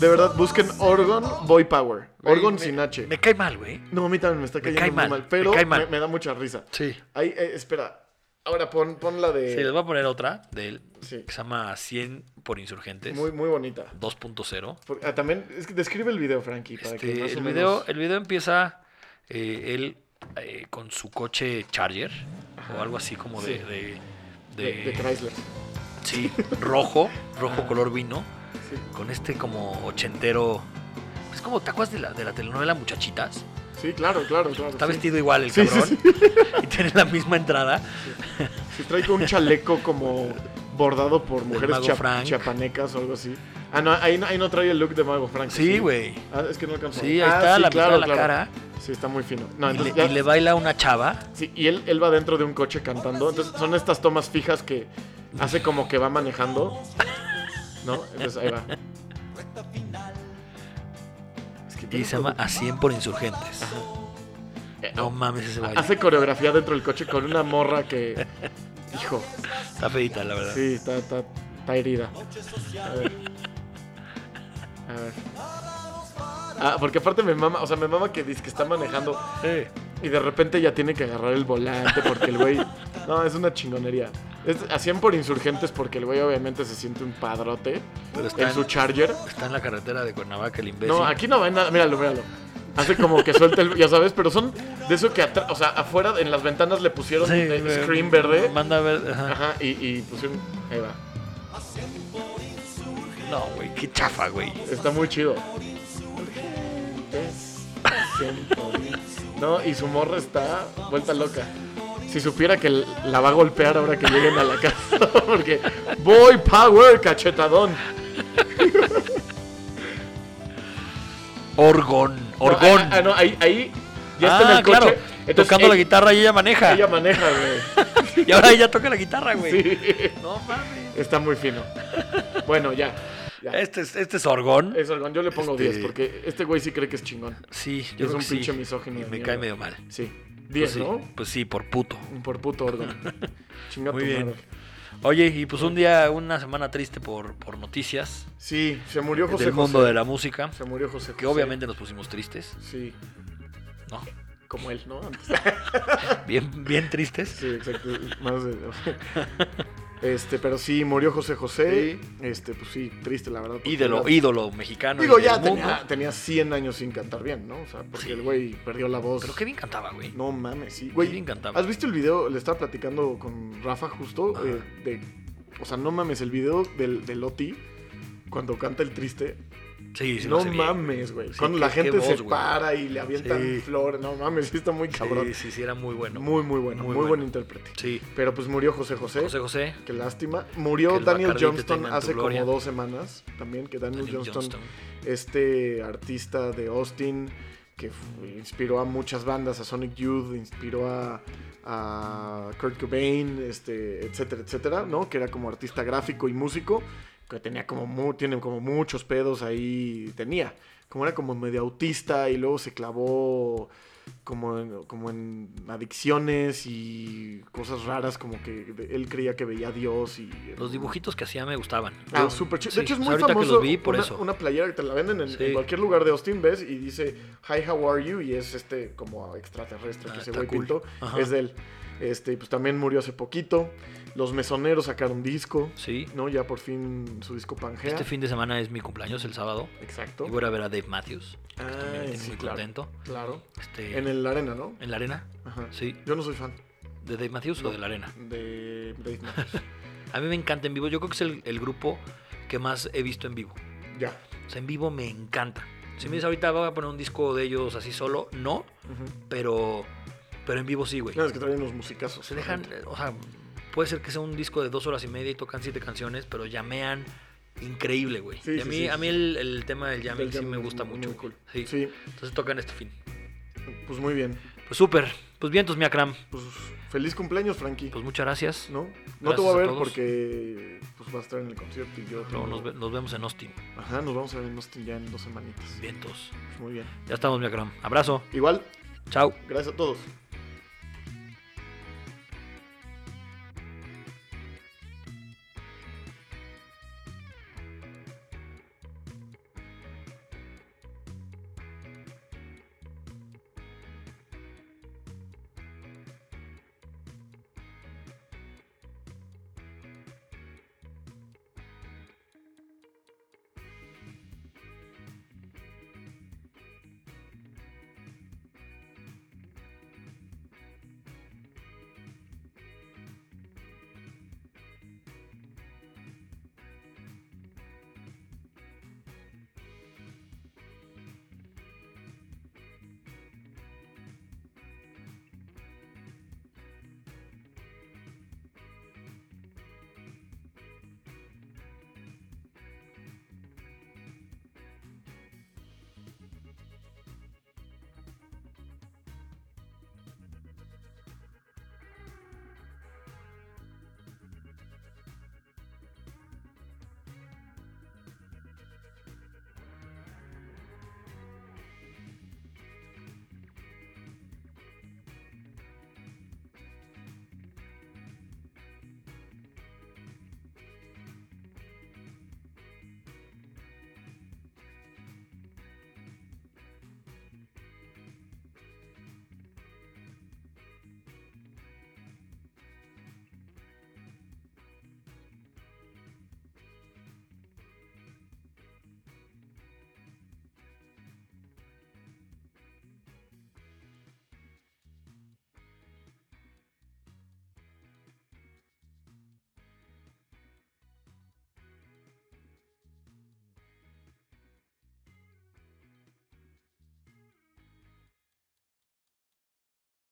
Speaker 2: de verdad, busquen Orgon Boy Power. Orgon
Speaker 1: Me-
Speaker 2: sin H.
Speaker 1: Me cae mal, güey.
Speaker 2: No, a mí también me está
Speaker 1: me
Speaker 2: cayendo
Speaker 1: cae
Speaker 2: muy
Speaker 1: mal,
Speaker 2: mal.
Speaker 1: me
Speaker 2: Pero
Speaker 1: cae mal.
Speaker 2: me, me da mucha risa.
Speaker 1: Sí.
Speaker 2: Ahí, eh, espera. Ahora pon, pon la de.
Speaker 1: Sí, les voy a poner otra de él.
Speaker 2: Sí.
Speaker 1: Que se llama 100 por insurgentes.
Speaker 2: Muy, muy bonita.
Speaker 1: 2.0.
Speaker 2: Por- ah, también, es que describe el video, Frankie, para que
Speaker 1: Este,
Speaker 2: más o
Speaker 1: el,
Speaker 2: menos-
Speaker 1: video, el video empieza eh, él eh, con su coche Charger. O algo así como de.
Speaker 2: Sí.
Speaker 1: de,
Speaker 2: de,
Speaker 1: de-
Speaker 2: de Chrysler.
Speaker 1: sí, rojo. Rojo color vino.
Speaker 2: Sí.
Speaker 1: Con este como ochentero. Es como, ¿te acuerdas de la, de la telenovela Muchachitas?
Speaker 2: Sí, claro, claro, claro.
Speaker 1: Está
Speaker 2: sí.
Speaker 1: vestido igual el
Speaker 2: Sí,
Speaker 1: cabrón.
Speaker 2: sí.
Speaker 1: Y tiene la misma entrada.
Speaker 2: Sí, trae un chaleco como bordado por mujeres
Speaker 1: Frank.
Speaker 2: chapanecas o algo así. Ah, no ahí, no, ahí no trae el look de Mago Frank.
Speaker 1: Sí, güey.
Speaker 2: Ah, es que no alcanzó.
Speaker 1: Sí, ahí
Speaker 2: Ah,
Speaker 1: está
Speaker 2: sí,
Speaker 1: la
Speaker 2: claro,
Speaker 1: mitad de la
Speaker 2: claro.
Speaker 1: cara.
Speaker 2: Sí, está muy fino. No,
Speaker 1: Y
Speaker 2: entonces
Speaker 1: le,
Speaker 2: ya-
Speaker 1: y le baila una chava.
Speaker 2: sí, y él, él va dentro de un coche cantando. Entonces son estas tomas fijas que hace como que va manejando. ¿No? Entonces ahí va.
Speaker 1: Y se llama A 100 por insurgentes.
Speaker 2: Eh,
Speaker 1: No mames ese baile.
Speaker 2: Hace coreografía dentro del coche con una morra que. Hijo,
Speaker 1: Está feita, la verdad.
Speaker 2: sí, está, está, está herida. A ver. A ver. Ah, porque aparte me mama, o sea, me mama que dice que está manejando
Speaker 1: Sí.
Speaker 2: y de repente ya tiene que agarrar el volante porque el güey. No, es una chingonería. Es, hacían por insurgentes porque el güey obviamente se siente un padrote
Speaker 1: Pero está
Speaker 2: en
Speaker 1: en,
Speaker 2: su charger.
Speaker 1: está en la carretera de Cuernavaca el imbécil.
Speaker 2: No, aquí no va nada. Míralo, míralo. Hace como que suelta el. Ya sabes, pero son de eso que atrás. O sea, afuera en las ventanas le pusieron
Speaker 1: Sí,
Speaker 2: eh,
Speaker 1: güey.
Speaker 2: screen verde.
Speaker 1: Manda a ver. ajá.
Speaker 2: Ajá, y, y pusieron. Ahí va.
Speaker 1: No, güey, qué chafa, güey.
Speaker 2: Está muy chido. No, y su morra está vuelta loca. Si supiera que la va a golpear ahora que lleguen a la casa. Porque. Boy Power, cachetadón.
Speaker 1: Orgón,
Speaker 2: No,
Speaker 1: orgón.
Speaker 2: ah, ah, no, ahí, ahí ya está en
Speaker 1: Ah,
Speaker 2: el coche.
Speaker 1: claro.
Speaker 2: Entonces,
Speaker 1: Tocando la guitarra y ella maneja.
Speaker 2: Ella maneja, güey.
Speaker 1: Y ahora ella toca la guitarra, güey.
Speaker 2: Sí.
Speaker 1: No mames.
Speaker 2: Está muy fino. Bueno, ya. ya.
Speaker 1: Este es, este es orgón.
Speaker 2: Es Orgón. Yo le pongo
Speaker 1: Este-
Speaker 2: 10 porque este güey sí cree que es chingón.
Speaker 1: Sí, yo
Speaker 2: es
Speaker 1: creo
Speaker 2: un
Speaker 1: que sí.
Speaker 2: pinche misógino.
Speaker 1: Y me cae medio mal.
Speaker 2: Sí. 10,
Speaker 1: sí,
Speaker 2: ¿no?
Speaker 1: Pues sí, por puto.
Speaker 2: Por puto órgano. Chinga
Speaker 1: Muy bien.
Speaker 2: madre.
Speaker 1: Oye, y pues un día, una semana triste por, por noticias
Speaker 2: Sí, se murió José
Speaker 1: del
Speaker 2: José.
Speaker 1: mundo de la música,
Speaker 2: Se murió José
Speaker 1: que
Speaker 2: José.
Speaker 1: obviamente nos pusimos tristes,
Speaker 2: Sí,
Speaker 1: ¿no?
Speaker 2: como él, ¿no?
Speaker 1: Bien, bien tristes.
Speaker 2: Sí, exacto. Más de... Este, pero sí, murió José José. Este, pues sí, triste, la verdad.
Speaker 1: Ídolo,
Speaker 2: era-
Speaker 1: ídolo mexicano.
Speaker 2: Digo, ya tenía, tenía 100 años sin cantar bien, ¿no? O sea, porque
Speaker 1: Sí.
Speaker 2: el güey perdió la voz.
Speaker 1: Pero qué bien cantaba, güey.
Speaker 2: No mames, sí.
Speaker 1: Qué
Speaker 2: Güey,
Speaker 1: bien cantaba.
Speaker 2: ¿has visto el video? Le estaba platicando con Rafa justo. Eh, de, o sea, no mames, el video del, del Oti, cuando canta el triste.
Speaker 1: Sí,
Speaker 2: no mames, güey.
Speaker 1: Sí,
Speaker 2: cuando la gente
Speaker 1: voz,
Speaker 2: se para y le avientan
Speaker 1: Sí.
Speaker 2: flores. No mames, sí está muy cabrón.
Speaker 1: Sí, sí, sí, era muy bueno.
Speaker 2: Muy, muy bueno. Muy,
Speaker 1: Muy
Speaker 2: buen intérprete.
Speaker 1: Sí.
Speaker 2: Pero pues murió José José.
Speaker 1: José José.
Speaker 2: Qué lástima. Murió
Speaker 1: el
Speaker 2: Daniel Johnston hace como dos semanas también. Que Daniel,
Speaker 1: Daniel
Speaker 2: Johnston,
Speaker 1: Johnston.
Speaker 2: este artista de Austin, que inspiró a muchas bandas, a Sonic Youth, inspiró a, a Kurt Cobain, este, etcétera, etcétera, ¿no? Que era como artista gráfico y músico, que tenía como, mu- tiene como muchos pedos ahí, tenía. Como era como medio autista y luego se clavó como en, como en adicciones y cosas raras, como que él creía que veía a Dios y...
Speaker 1: Los dibujitos que hacía me gustaban.
Speaker 2: Ah, súper chido.
Speaker 1: sí,
Speaker 2: De hecho, es muy famoso.
Speaker 1: que los vi por
Speaker 2: una,
Speaker 1: eso.
Speaker 2: una playera que te la venden en,
Speaker 1: Sí.
Speaker 2: en cualquier lugar de Austin, ves, y dice Hi, how are you? Y es este como extraterrestre
Speaker 1: Ah,
Speaker 2: que ese
Speaker 1: está
Speaker 2: güey
Speaker 1: cool.
Speaker 2: pintó. Es de él. Este, pues también murió hace poquito. Los mesoneros sacaron disco,
Speaker 1: Sí.
Speaker 2: ¿no? Ya por fin su disco Pangea.
Speaker 1: Este fin de semana es mi cumpleaños, el sábado.
Speaker 2: Exacto.
Speaker 1: Y voy a ver a Dave Matthews. que
Speaker 2: Ah, sí,
Speaker 1: muy
Speaker 2: claro.
Speaker 1: contento.
Speaker 2: Claro.
Speaker 1: Este,
Speaker 2: En el arena, ¿no?
Speaker 1: en la arena.
Speaker 2: Ajá.
Speaker 1: Sí.
Speaker 2: Yo no soy fan
Speaker 1: ¿De Dave Matthews o de la arena?
Speaker 2: de Dave Matthews.
Speaker 1: A mí me encanta en vivo. Yo creo que es el, el grupo que más he visto en vivo.
Speaker 2: ya.
Speaker 1: O sea, en vivo me encanta. Si me dices ahorita voy a poner un disco de ellos así solo, no. Pero, pero en vivo sí, güey.
Speaker 2: No, es que traen unos musicazos.
Speaker 1: Se dejan, o sea, puede ser que sea un disco de dos horas y media y tocan siete canciones, pero llamean increíble, güey.
Speaker 2: Sí,
Speaker 1: y a
Speaker 2: sí,
Speaker 1: mí,
Speaker 2: sí.
Speaker 1: a mí el, el tema del
Speaker 2: Del
Speaker 1: jamming sí
Speaker 2: jamming
Speaker 1: me gusta
Speaker 2: muy-
Speaker 1: mucho.
Speaker 2: muy cool.
Speaker 1: Sí.
Speaker 2: Sí,
Speaker 1: Entonces tocan este fin.
Speaker 2: pues muy bien.
Speaker 1: Pues súper. Pues bien, entonces, mi Akram.
Speaker 2: Pues feliz cumpleaños, Frankie.
Speaker 1: Pues muchas gracias.
Speaker 2: ¿No? No
Speaker 1: Gracias
Speaker 2: te voy a ver porque pues vas a estar en el concierto y yo
Speaker 1: nos, ve- nos vemos en Austin.
Speaker 2: Ajá, nos vamos a ver en Austin ya en dos semanitas.
Speaker 1: Vientos.
Speaker 2: Pues muy bien.
Speaker 1: Ya estamos, mi Akram. Abrazo.
Speaker 2: Igual,
Speaker 1: Chao.
Speaker 2: gracias a todos.